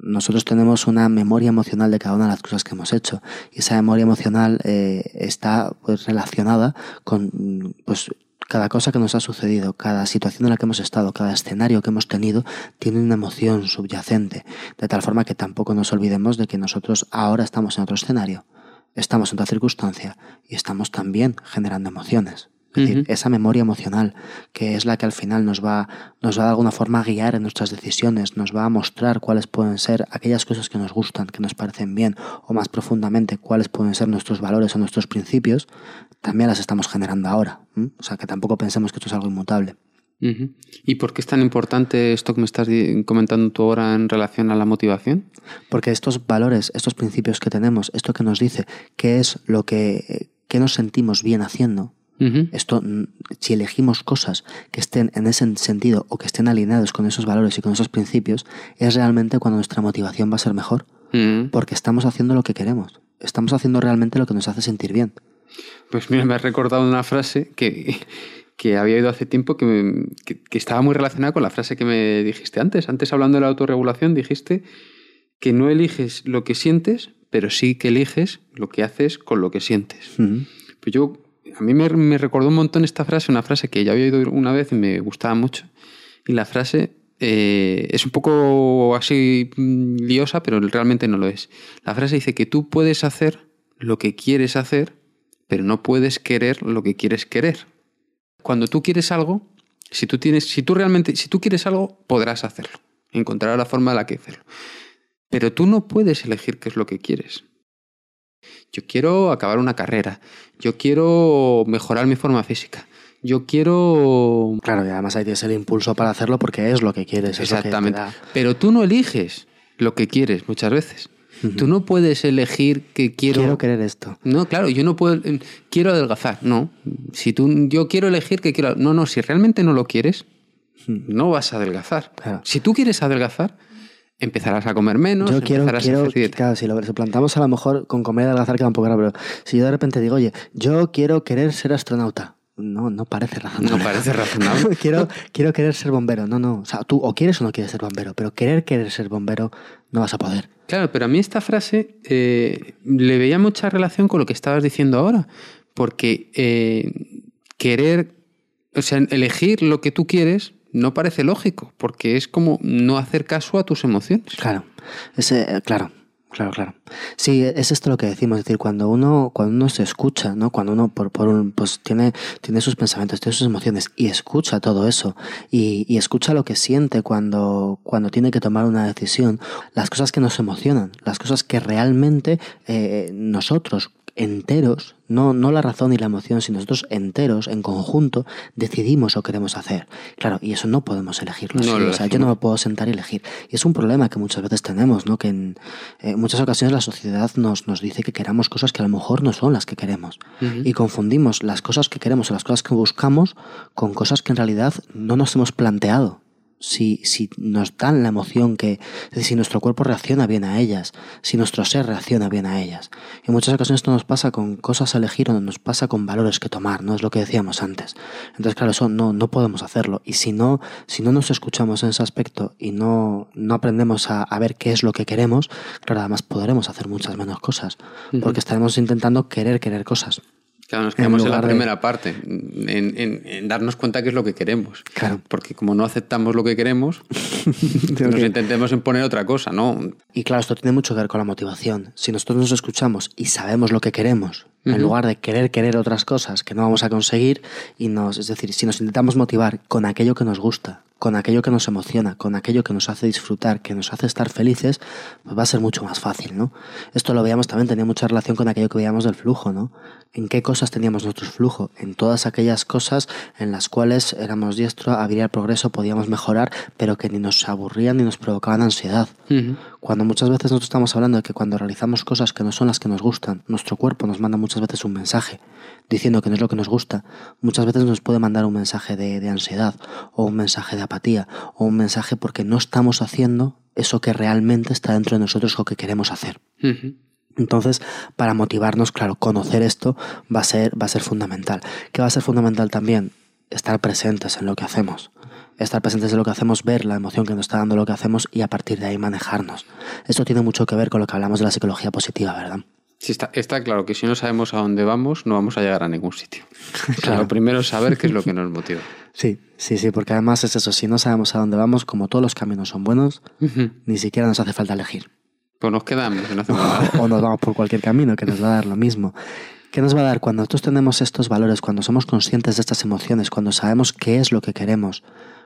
Speaker 1: nosotros tenemos una memoria emocional de cada una de las cosas que hemos hecho y esa memoria emocional eh, está pues relacionada con pues cada cosa que nos ha sucedido, cada situación en la que hemos estado, cada escenario que hemos tenido, tiene una emoción subyacente, de tal forma que tampoco nos olvidemos de que nosotros ahora estamos en otro escenario, estamos en otra circunstancia y estamos también generando emociones. Es decir, esa memoria emocional, que es la que al final nos va, nos va de alguna forma a guiar en nuestras decisiones, nos va a mostrar cuáles pueden ser aquellas cosas que nos gustan, que nos parecen bien, o más profundamente cuáles pueden ser nuestros valores o nuestros principios, también las estamos generando ahora. O sea, que tampoco pensemos que esto es algo inmutable.
Speaker 2: ¿Y por qué es tan importante esto que me estás comentando tú ahora en relación a la motivación?
Speaker 1: Porque estos valores, estos principios que tenemos, esto que nos dice qué es lo que, que nos sentimos bien haciendo, esto, si elegimos cosas que estén en ese sentido o que estén alineados con esos valores y con esos principios, es realmente cuando nuestra motivación va a ser mejor. Porque estamos haciendo lo que queremos. Estamos haciendo realmente lo que nos hace sentir bien.
Speaker 2: Pues mira, me has recordado una frase que, que había oído hace tiempo que, que, estaba muy relacionada con la frase que me dijiste antes. Antes hablando de la autorregulación dijiste que no eliges lo que sientes, pero sí que eliges lo que haces con lo que sientes. Pues yo, a mí me, me, recordó un montón esta frase, una frase que ya había oído una vez y me gustaba mucho. Y la frase eh, es un poco así mm, liosa, pero realmente no lo es. La frase dice que tú puedes hacer lo que quieres hacer pero no puedes querer lo que quieres querer. Cuando tú quieres algo, si tú tienes, si tú realmente, si tú quieres algo, podrás hacerlo. Encontrarás la forma de la que hacerlo. Pero tú no puedes elegir qué es lo que quieres. Yo quiero acabar una carrera. Yo quiero mejorar mi forma física. Yo quiero.
Speaker 1: Claro, y además ahí tienes el impulso para hacerlo porque es lo que quieres.
Speaker 2: Exactamente. Pero tú no eliges lo que quieres muchas veces. Tú no puedes elegir que quiero.
Speaker 1: Quiero querer esto.
Speaker 2: No, claro, yo no puedo. Quiero adelgazar. No. Si tú, yo quiero elegir que quiero. No, no, si realmente no lo quieres, no vas a adelgazar. Si tú quieres adelgazar, empezarás a comer menos.
Speaker 1: Yo quiero, quiero claro, si lo plantamos a lo mejor con comer adelgazar queda un poco raro, pero si yo de repente digo, oye, yo quiero querer ser astronauta. No, no parece razonable.
Speaker 2: No parece razonable.
Speaker 1: quiero, quiero querer ser bombero. No, no. O sea, tú o quieres o no quieres ser bombero, pero querer querer ser bombero no vas a poder.
Speaker 2: Claro, pero a mí esta frase eh, le veía mucha relación con lo que estabas diciendo ahora, porque eh, querer, o sea, elegir lo que tú quieres no parece lógico, porque es como no hacer caso a tus emociones.
Speaker 1: Claro, ese, claro, Claro, claro. Sí, es esto lo que decimos, es decir, cuando uno, cuando uno se escucha, ¿no? Cuando uno por, por un, pues tiene, tiene sus pensamientos, tiene sus emociones y escucha todo eso y, y escucha lo que siente cuando, cuando tiene que tomar una decisión, las cosas que nos emocionan, las cosas que realmente eh, nosotros enteros, no, no la razón y la emoción, sino nosotros enteros, en conjunto, decidimos o queremos hacer. Claro, y eso no podemos elegirlo. o sea, yo no me puedo sentar y elegir. Y es un problema que muchas veces tenemos, ¿no? Que en muchas ocasiones la sociedad nos, nos dice que queramos cosas que a lo mejor no son las que queremos. Y confundimos las cosas que queremos o las cosas que buscamos con cosas que en realidad no nos hemos planteado si, si nos dan la emoción que, si nuestro cuerpo reacciona bien a ellas, si nuestro ser reacciona bien a ellas. En muchas ocasiones esto nos pasa con cosas a elegir o nos pasa con valores que tomar, ¿no? Es lo que decíamos antes. Entonces, claro, eso no, no podemos hacerlo. Y si no, si no nos escuchamos en ese aspecto y no, no aprendemos a, a ver qué es lo que queremos, claro, además podremos hacer muchas menos cosas. Porque estaremos intentando querer querer cosas.
Speaker 2: Claro, nos quedamos en, la primera parte, en, darnos cuenta qué es lo que queremos.
Speaker 1: Claro.
Speaker 2: Porque como no aceptamos lo que queremos, nos intentemos imponer otra cosa, ¿no?
Speaker 1: Y claro, esto tiene mucho que ver con la motivación. Si nosotros nos escuchamos y sabemos lo que queremos, en lugar de querer querer otras cosas que no vamos a conseguir, y nos, es decir, si nos intentamos motivar con aquello que nos gusta, con aquello que nos emociona, con aquello que nos hace disfrutar, que nos hace estar felices, pues va a ser mucho más fácil, ¿no? Esto lo veíamos también, tenía mucha relación con aquello que veíamos del flujo, ¿no? ¿En qué cosas teníamos nuestro flujo? En todas aquellas cosas en las cuales éramos diestros, habría el progreso, podíamos mejorar, pero que ni nos aburrían ni nos provocaban ansiedad. Cuando muchas veces nosotros estamos hablando de que cuando realizamos cosas que no son las que nos gustan, nuestro cuerpo nos manda muchas veces un mensaje diciendo que no es lo que nos gusta, muchas veces nos puede mandar un mensaje de, ansiedad o un mensaje de apatía o un mensaje porque no estamos haciendo eso que realmente está dentro de nosotros o que queremos hacer. Entonces, para motivarnos, claro, conocer esto va a ser, va a ser fundamental. ¿Qué va a ser fundamental también? Estar presentes en lo que hacemos. Estar presentes en lo que hacemos, ver la emoción que nos está dando lo que hacemos y a partir de ahí manejarnos. Esto tiene mucho que ver con lo que hablamos de la psicología positiva, ¿verdad?
Speaker 2: Sí, está, está claro que si no sabemos a dónde vamos, no vamos a llegar a ningún sitio. claro. Lo primero es saber qué es lo que nos motiva.
Speaker 1: Sí, sí, sí, porque además es eso, si no sabemos a dónde vamos, como todos los caminos son buenos, ni siquiera nos hace falta elegir.
Speaker 2: Pues nos quedamos no hacemos nada.
Speaker 1: o nos vamos por cualquier camino que nos va a dar lo mismo. ¿Qué nos va a dar cuando nosotros tenemos estos valores, cuando somos conscientes de estas emociones, cuando sabemos qué es lo que queremos?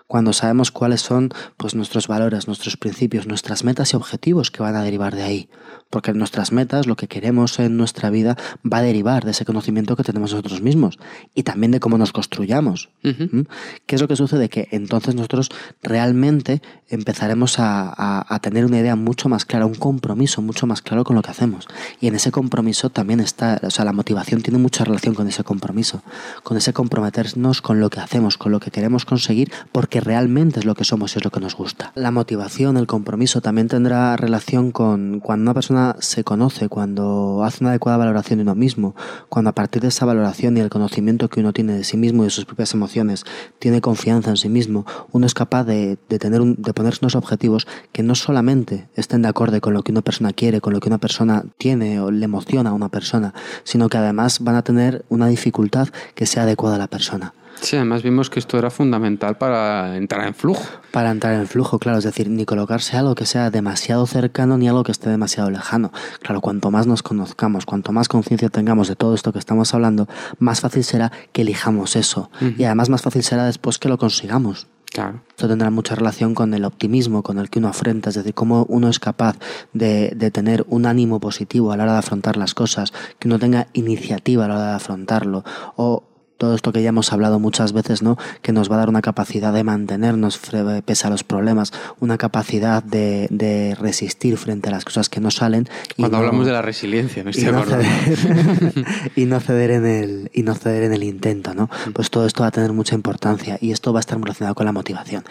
Speaker 1: Cuando sabemos cuáles son pues, nuestros valores, nuestros principios, nuestras metas y objetivos que van a derivar de ahí. Porque nuestras metas, lo que queremos en nuestra vida, va a derivar de ese conocimiento que tenemos nosotros mismos y también de cómo nos construyamos. ¿Mm? ¿Qué es lo que sucede? Que entonces nosotros realmente empezaremos a, a, tener una idea mucho más clara, un compromiso mucho más claro con lo que hacemos. Y en ese compromiso también está, o sea, la motivación tiene mucha relación con ese compromiso, con ese comprometernos con lo que hacemos, con lo que queremos conseguir, porque que realmente es lo que somos y es lo que nos gusta. La motivación, el compromiso también tendrá relación con cuando una persona se conoce, cuando hace una adecuada valoración de uno mismo, cuando a partir de esa valoración y el conocimiento que uno tiene de sí mismo y de sus propias emociones, tiene confianza en sí mismo, uno es capaz de, tener de ponerse unos objetivos que no solamente estén de acuerdo con lo que una persona quiere, con lo que una persona tiene o le emociona a una persona, sino que además van a tener una dificultad que sea adecuada a la persona.
Speaker 2: Sí, además vimos que esto era fundamental para entrar en flujo.
Speaker 1: Para entrar en flujo, claro, es decir, ni colocarse algo que sea demasiado cercano ni algo que esté demasiado lejano. Claro, cuanto más nos conozcamos, cuanto más conciencia tengamos de todo esto que estamos hablando, más fácil será que elijamos eso. Y además más fácil será después que lo consigamos.
Speaker 2: Claro.
Speaker 1: Esto tendrá mucha relación con el optimismo con el que uno afronta, es decir, cómo uno es capaz de, de, tener un ánimo positivo a la hora de afrontar las cosas, que uno tenga iniciativa a la hora de afrontarlo, o todo esto que ya hemos hablado muchas veces, ¿no? Que nos va a dar una capacidad de mantenernos pese a los problemas, una capacidad de, de resistir frente a las cosas que no salen.
Speaker 2: Cuando hablamos de la resiliencia, me estoy
Speaker 1: y
Speaker 2: no,
Speaker 1: ceder, y no ceder en el y no ceder en el intento, ¿no? Pues todo esto va a tener mucha importancia y esto va a estar relacionado con la motivación.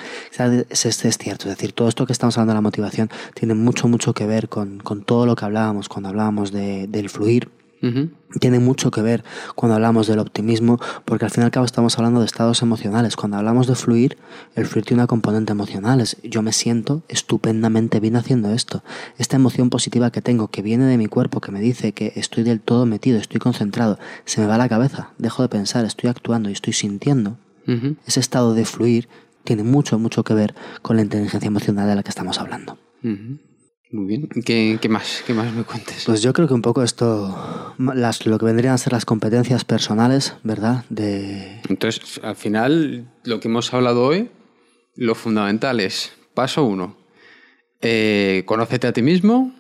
Speaker 1: Es, es, es cierto, es decir, todo esto que estamos hablando de la motivación tiene mucho, mucho que ver con, con todo lo que hablábamos cuando hablábamos de, del fluir tiene mucho que ver cuando hablamos del optimismo, porque al fin y al cabo estamos hablando de estados emocionales. Cuando hablamos de fluir, el fluir tiene una componente emocional. Es, yo me siento estupendamente bien haciendo esto. Esta emoción positiva que tengo, que viene de mi cuerpo, que me dice que estoy del todo metido, estoy concentrado, se me va la cabeza, dejo de pensar, estoy actuando y estoy sintiendo. Ese estado de fluir tiene mucho, mucho que ver con la inteligencia emocional de la que estamos hablando.
Speaker 2: Muy bien. ¿Qué, más? ¿Qué más me cuentes?
Speaker 1: Pues yo creo que un poco esto, las, lo que vendrían a ser las competencias personales, ¿verdad? De...
Speaker 2: Entonces, al final, lo que hemos hablado hoy, lo fundamental es, paso uno, eh, conócete a ti mismo,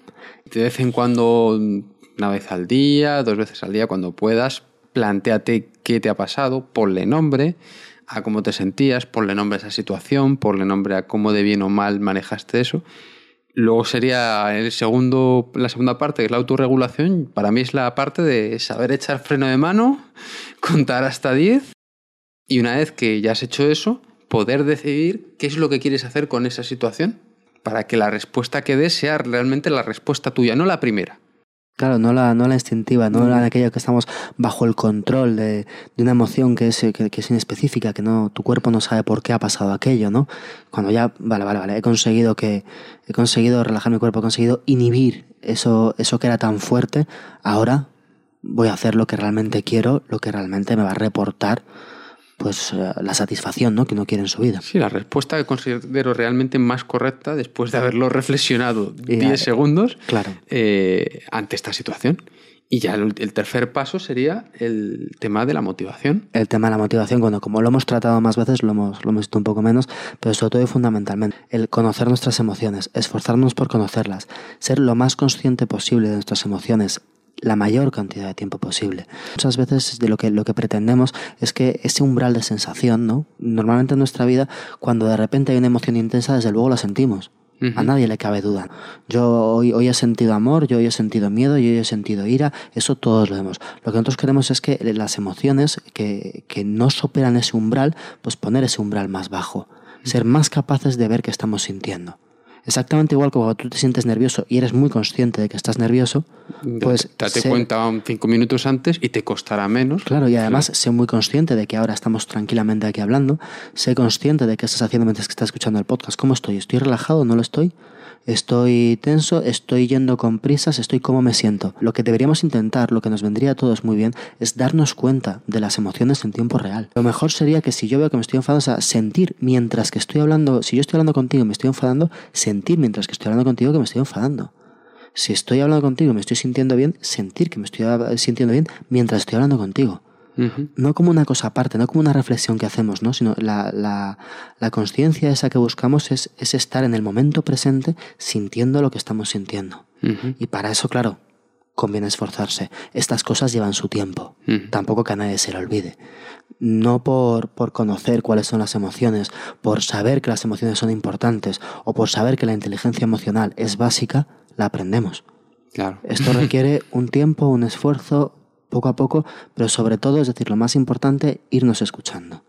Speaker 2: de vez en cuando, una vez al día, dos veces al día, cuando puedas, planteate qué te ha pasado, ponle nombre a cómo te sentías, ponle nombre a esa situación, ponle nombre a cómo de bien o mal manejaste eso Luego sería el segundo, la segunda parte, que es la autorregulación. Para mí es la parte de saber echar freno de mano, contar hasta 10 y una vez que ya has hecho eso, poder decidir qué es lo que quieres hacer con esa situación para que la respuesta que des sea realmente la respuesta tuya, no la primera.
Speaker 1: Claro, no la, no la instintiva, no la de aquello que estamos bajo el control de, de una emoción que es, que, es inespecífica, que no, tu cuerpo no sabe por qué ha pasado aquello, ¿no? Cuando ya, vale, vale, vale, he conseguido que, he conseguido relajar mi cuerpo, he conseguido inhibir eso, eso que era tan fuerte, ahora voy a hacer lo que realmente quiero, lo que realmente me va a reportar pues eh, la satisfacción ¿no? que uno quiere en su vida.
Speaker 2: Sí, la respuesta que considero realmente más correcta después de haberlo reflexionado 10 segundos
Speaker 1: claro.
Speaker 2: Eh, ante esta situación. Y ya el, tercer paso sería el tema de la motivación.
Speaker 1: El tema de la motivación, bueno, como lo hemos tratado más veces, lo hemos, lo hemos visto un poco menos, pero sobre todo y fundamentalmente, el conocer nuestras emociones, esforzarnos por conocerlas, ser lo más consciente posible de nuestras emociones, la mayor cantidad de tiempo posible. Muchas veces de lo que, lo que pretendemos es que ese umbral de sensación, ¿no? Normalmente en nuestra vida, cuando de repente hay una emoción intensa, desde luego la sentimos. A nadie le cabe duda. Yo hoy, hoy he sentido amor, yo hoy he sentido miedo, yo hoy he sentido ira, eso todos lo vemos. Lo que nosotros queremos es que las emociones que, que no superan ese umbral, pues poner ese umbral más bajo, ser más capaces de ver qué estamos sintiendo. Exactamente igual como cuando tú te sientes nervioso y eres muy consciente de que estás nervioso, pues...
Speaker 2: Date cuenta cinco minutos antes y te costará menos.
Speaker 1: Claro, y además sé muy consciente de que ahora estamos tranquilamente aquí hablando, sé consciente de qué estás haciendo mientras que estás escuchando el podcast. ¿Cómo estoy? ¿Estoy relajado? ¿No lo estoy? Estoy tenso, estoy yendo con prisas, estoy como me siento. Lo que deberíamos intentar, lo que nos vendría a todos muy bien, es darnos cuenta de las emociones en tiempo real. Lo mejor sería que si yo veo que me estoy enfadando, o sea, sentir mientras que estoy hablando, si yo estoy hablando contigo y me estoy enfadando, sentir mientras que estoy hablando contigo que me estoy enfadando. Si estoy hablando contigo y me estoy sintiendo bien, sentir que me estoy sintiendo bien mientras estoy hablando contigo. No como una cosa aparte, no como una reflexión que hacemos, ¿no? sino la, la, la conciencia esa que buscamos es, es, estar en el momento presente sintiendo lo que estamos sintiendo. Y para eso, claro, conviene esforzarse. Estas cosas llevan su tiempo. Tampoco que a nadie se le olvide. No por, por conocer cuáles son las emociones, por saber que las emociones son importantes o por saber que la inteligencia emocional es básica, la aprendemos.
Speaker 2: Claro.
Speaker 1: Esto requiere un tiempo, un esfuerzo, poco a poco, pero sobre todo, es decir, lo más importante, irnos escuchando.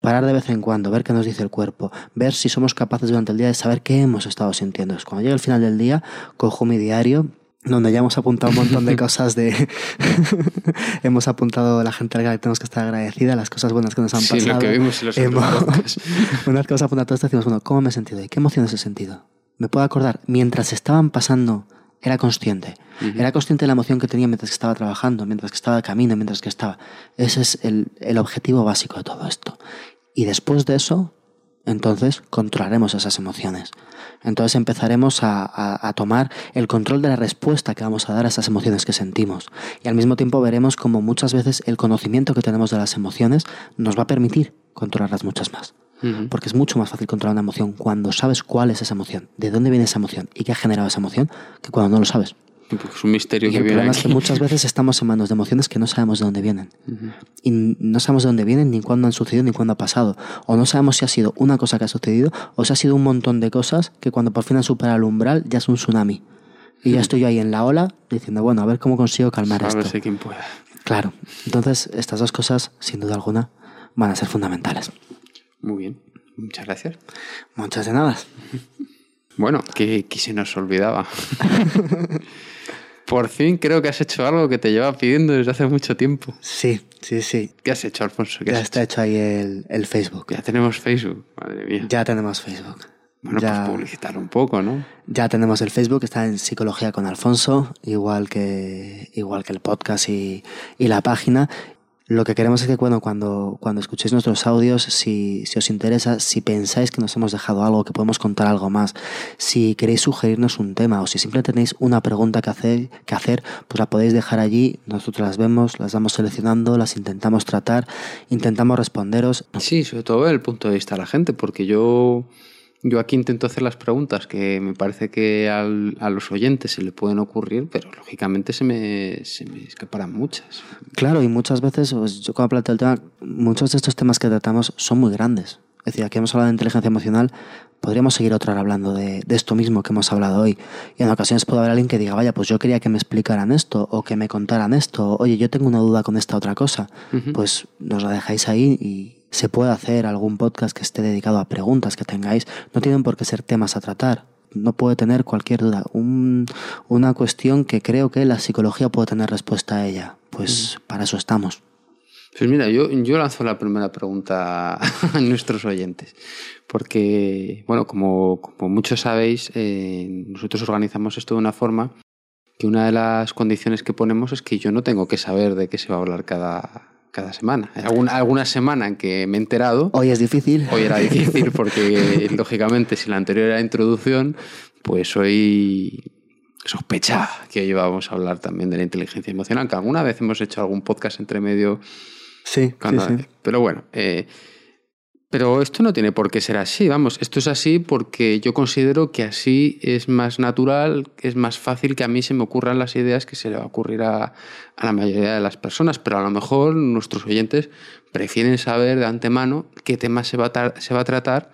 Speaker 1: Parar de vez en cuando, ver qué nos dice el cuerpo, ver si somos capaces durante el día de saber qué hemos estado sintiendo. Cuando llegue el final del día, cojo mi diario, donde ya hemos apuntado un montón de cosas de hemos apuntado a la gente a la que tenemos que estar agradecida las cosas buenas que nos han pasado
Speaker 2: sí, lo que vimos en los hemos,
Speaker 1: una vez que hemos apuntado todo esto decimos bueno cómo me he sentido y qué emociones he sentido me puedo acordar mientras estaban pasando era consciente. Era consciente de la emoción que tenía mientras que estaba trabajando, mientras que estaba de camino, mientras que estaba. Ese es el, el objetivo básico de todo esto. Y después de eso, entonces controlaremos esas emociones. Entonces empezaremos a, a, a, tomar el control de la respuesta que vamos a dar a esas emociones que sentimos. Y al mismo tiempo veremos como muchas veces el conocimiento que tenemos de las emociones nos va a permitir controlarlas muchas más. Porque es mucho más fácil controlar una emoción cuando sabes cuál es esa emoción, de dónde viene esa emoción y qué ha generado esa emoción, que cuando no lo sabes.
Speaker 2: es un misterio
Speaker 1: y
Speaker 2: que
Speaker 1: el
Speaker 2: viene
Speaker 1: problema
Speaker 2: aquí.
Speaker 1: es que muchas veces estamos en manos de emociones que no sabemos de dónde vienen. Y no sabemos de dónde vienen, ni cuándo han sucedido, ni cuándo ha pasado. O no sabemos si ha sido una cosa que ha sucedido, o si ha sido un montón de cosas que cuando por fin han superado el umbral ya es un tsunami. Y ya estoy yo ahí en la ola diciendo, bueno, a ver cómo consigo calmar
Speaker 2: a
Speaker 1: esto.
Speaker 2: ver si quien pueda.
Speaker 1: Claro. Entonces, estas dos cosas, sin duda alguna, van a ser fundamentales.
Speaker 2: Muy bien. Muchas gracias.
Speaker 1: Muchas de nada.
Speaker 2: Bueno, que, que se nos olvidaba. Por fin creo que has hecho algo que te lleva pidiendo desde hace mucho tiempo.
Speaker 1: Sí, sí, sí.
Speaker 2: ¿Qué has hecho, Alfonso? ¿Qué
Speaker 1: Ya
Speaker 2: has
Speaker 1: está hecho ahí el, el Facebook.
Speaker 2: Ya tenemos Facebook, madre mía.
Speaker 1: Ya tenemos Facebook.
Speaker 2: bueno,
Speaker 1: ya-
Speaker 2: pues publicitar un poco, ¿no?
Speaker 1: Ya tenemos el Facebook, está en Psicología con Alfonso, igual que, igual que el podcast y, y la página. Lo que queremos es que bueno, cuando, cuando escuchéis nuestros audios, si, si, os interesa, si pensáis que nos hemos dejado algo, que podemos contar algo más, si queréis sugerirnos un tema o si simplemente tenéis una pregunta que hacer, que hacer pues la podéis dejar allí, nosotros las vemos, las vamos seleccionando, las intentamos tratar, intentamos responderos.
Speaker 2: Sí, sobre todo el punto de vista de la gente, porque yo yo aquí intento hacer las preguntas que me parece que al, a los oyentes se le pueden ocurrir, pero lógicamente se me, se me escaparán muchas.
Speaker 1: Claro, y muchas veces, pues, yo cuando planteo el tema, muchos de estos temas que tratamos son muy grandes. Es decir, aquí hemos hablado de inteligencia emocional, podríamos seguir otra hora hablando de, de, esto mismo que hemos hablado hoy. Y en ocasiones puede haber alguien que diga, vaya, pues yo quería que me explicaran esto o que me contaran esto. Oye, yo tengo una duda con esta otra cosa. Uh -huh. Pues nos la dejáis ahí y se puede hacer algún podcast que esté dedicado a preguntas que tengáis. No tienen por qué ser temas a tratar. No puede tener cualquier duda. Un, una cuestión que creo que la psicología puede tener respuesta a ella. Pues -huh. para eso estamos.
Speaker 2: Pues mira, yo, yo lanzo la primera pregunta a nuestros oyentes, porque, bueno, como, como muchos sabéis, eh, nosotros organizamos esto de una forma que una de las condiciones que ponemos es que yo no tengo que saber de qué se va a hablar cada, cada semana. Alguna, alguna semana en que me he enterado.
Speaker 1: Hoy es difícil.
Speaker 2: Hoy era difícil porque, lógicamente, si la anterior era introducción, pues hoy sospechaba que hoy íbamos a hablar también de la inteligencia emocional, que alguna vez hemos hecho algún podcast entre medio.
Speaker 1: Sí, sí.
Speaker 2: Pero bueno, eh, pero esto no tiene por qué ser así, vamos, esto es así porque yo considero que así es más natural, es más fácil que a mí se me ocurran las ideas que se le va a ocurrir a, la mayoría de las personas, pero a lo mejor nuestros oyentes prefieren saber de antemano qué tema se va a, se va a tratar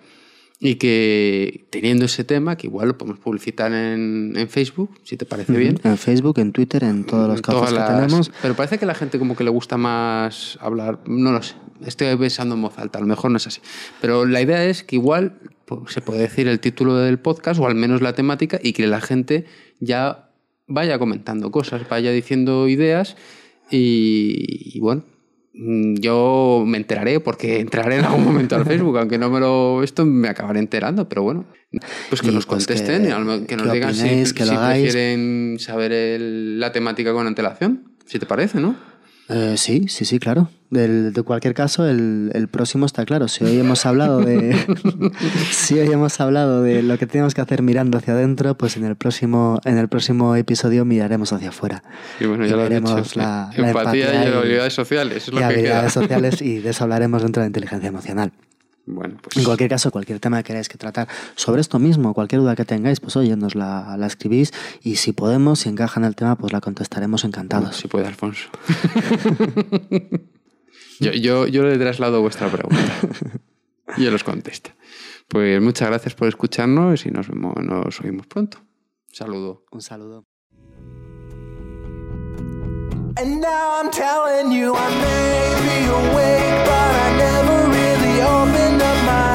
Speaker 2: y que teniendo ese tema, que igual lo podemos publicitar en, en Facebook, si te parece bien.
Speaker 1: En Facebook, en Twitter, en todos los casos que tenemos.
Speaker 2: Pero parece que a la gente como que le gusta más hablar, no lo sé, estoy pensando en voz alta, a lo mejor no es así. Pero la idea es que igual pues, se puede decir el título del podcast o al menos la temática y que la gente ya vaya comentando cosas, vaya diciendo ideas y, y bueno, yo me enteraré porque entraré en algún momento al Facebook, aunque no me lo esto me acabaré enterando, pero bueno, pues que y nos contesten, pues que, que, nos digan si, si prefieren saber el, la temática con antelación, si te parece, ¿no?
Speaker 1: Eh, sí, sí, sí, claro. Del, de cualquier caso, el, el, próximo está claro. Si hoy hemos hablado de. si hoy hemos hablado de lo que tenemos que hacer mirando hacia adentro, pues en el próximo, en el próximo episodio miraremos hacia afuera.
Speaker 2: Y bueno, ya y lo veremos dicho,
Speaker 1: la,
Speaker 2: la, empatía, y, y, habilidades sociales. Es lo
Speaker 1: y
Speaker 2: que
Speaker 1: habilidades
Speaker 2: queda.
Speaker 1: sociales, y de eso hablaremos dentro de la inteligencia emocional.
Speaker 2: Bueno, pues...
Speaker 1: En cualquier caso, cualquier tema que queráis que tratar sobre esto mismo, cualquier duda que tengáis, pues oye, nos la, la escribís y si podemos, si encaja en el tema, pues la contestaremos encantados.
Speaker 2: Bueno, si puede, Alfonso. yo, yo, yo le traslado vuestra pregunta y él os contesta. Pues muchas gracias por escucharnos y nos, vemos, nos oímos pronto. Un saludo.
Speaker 1: Un saludo.
Speaker 3: And now I'm telling you I may be awake opened up my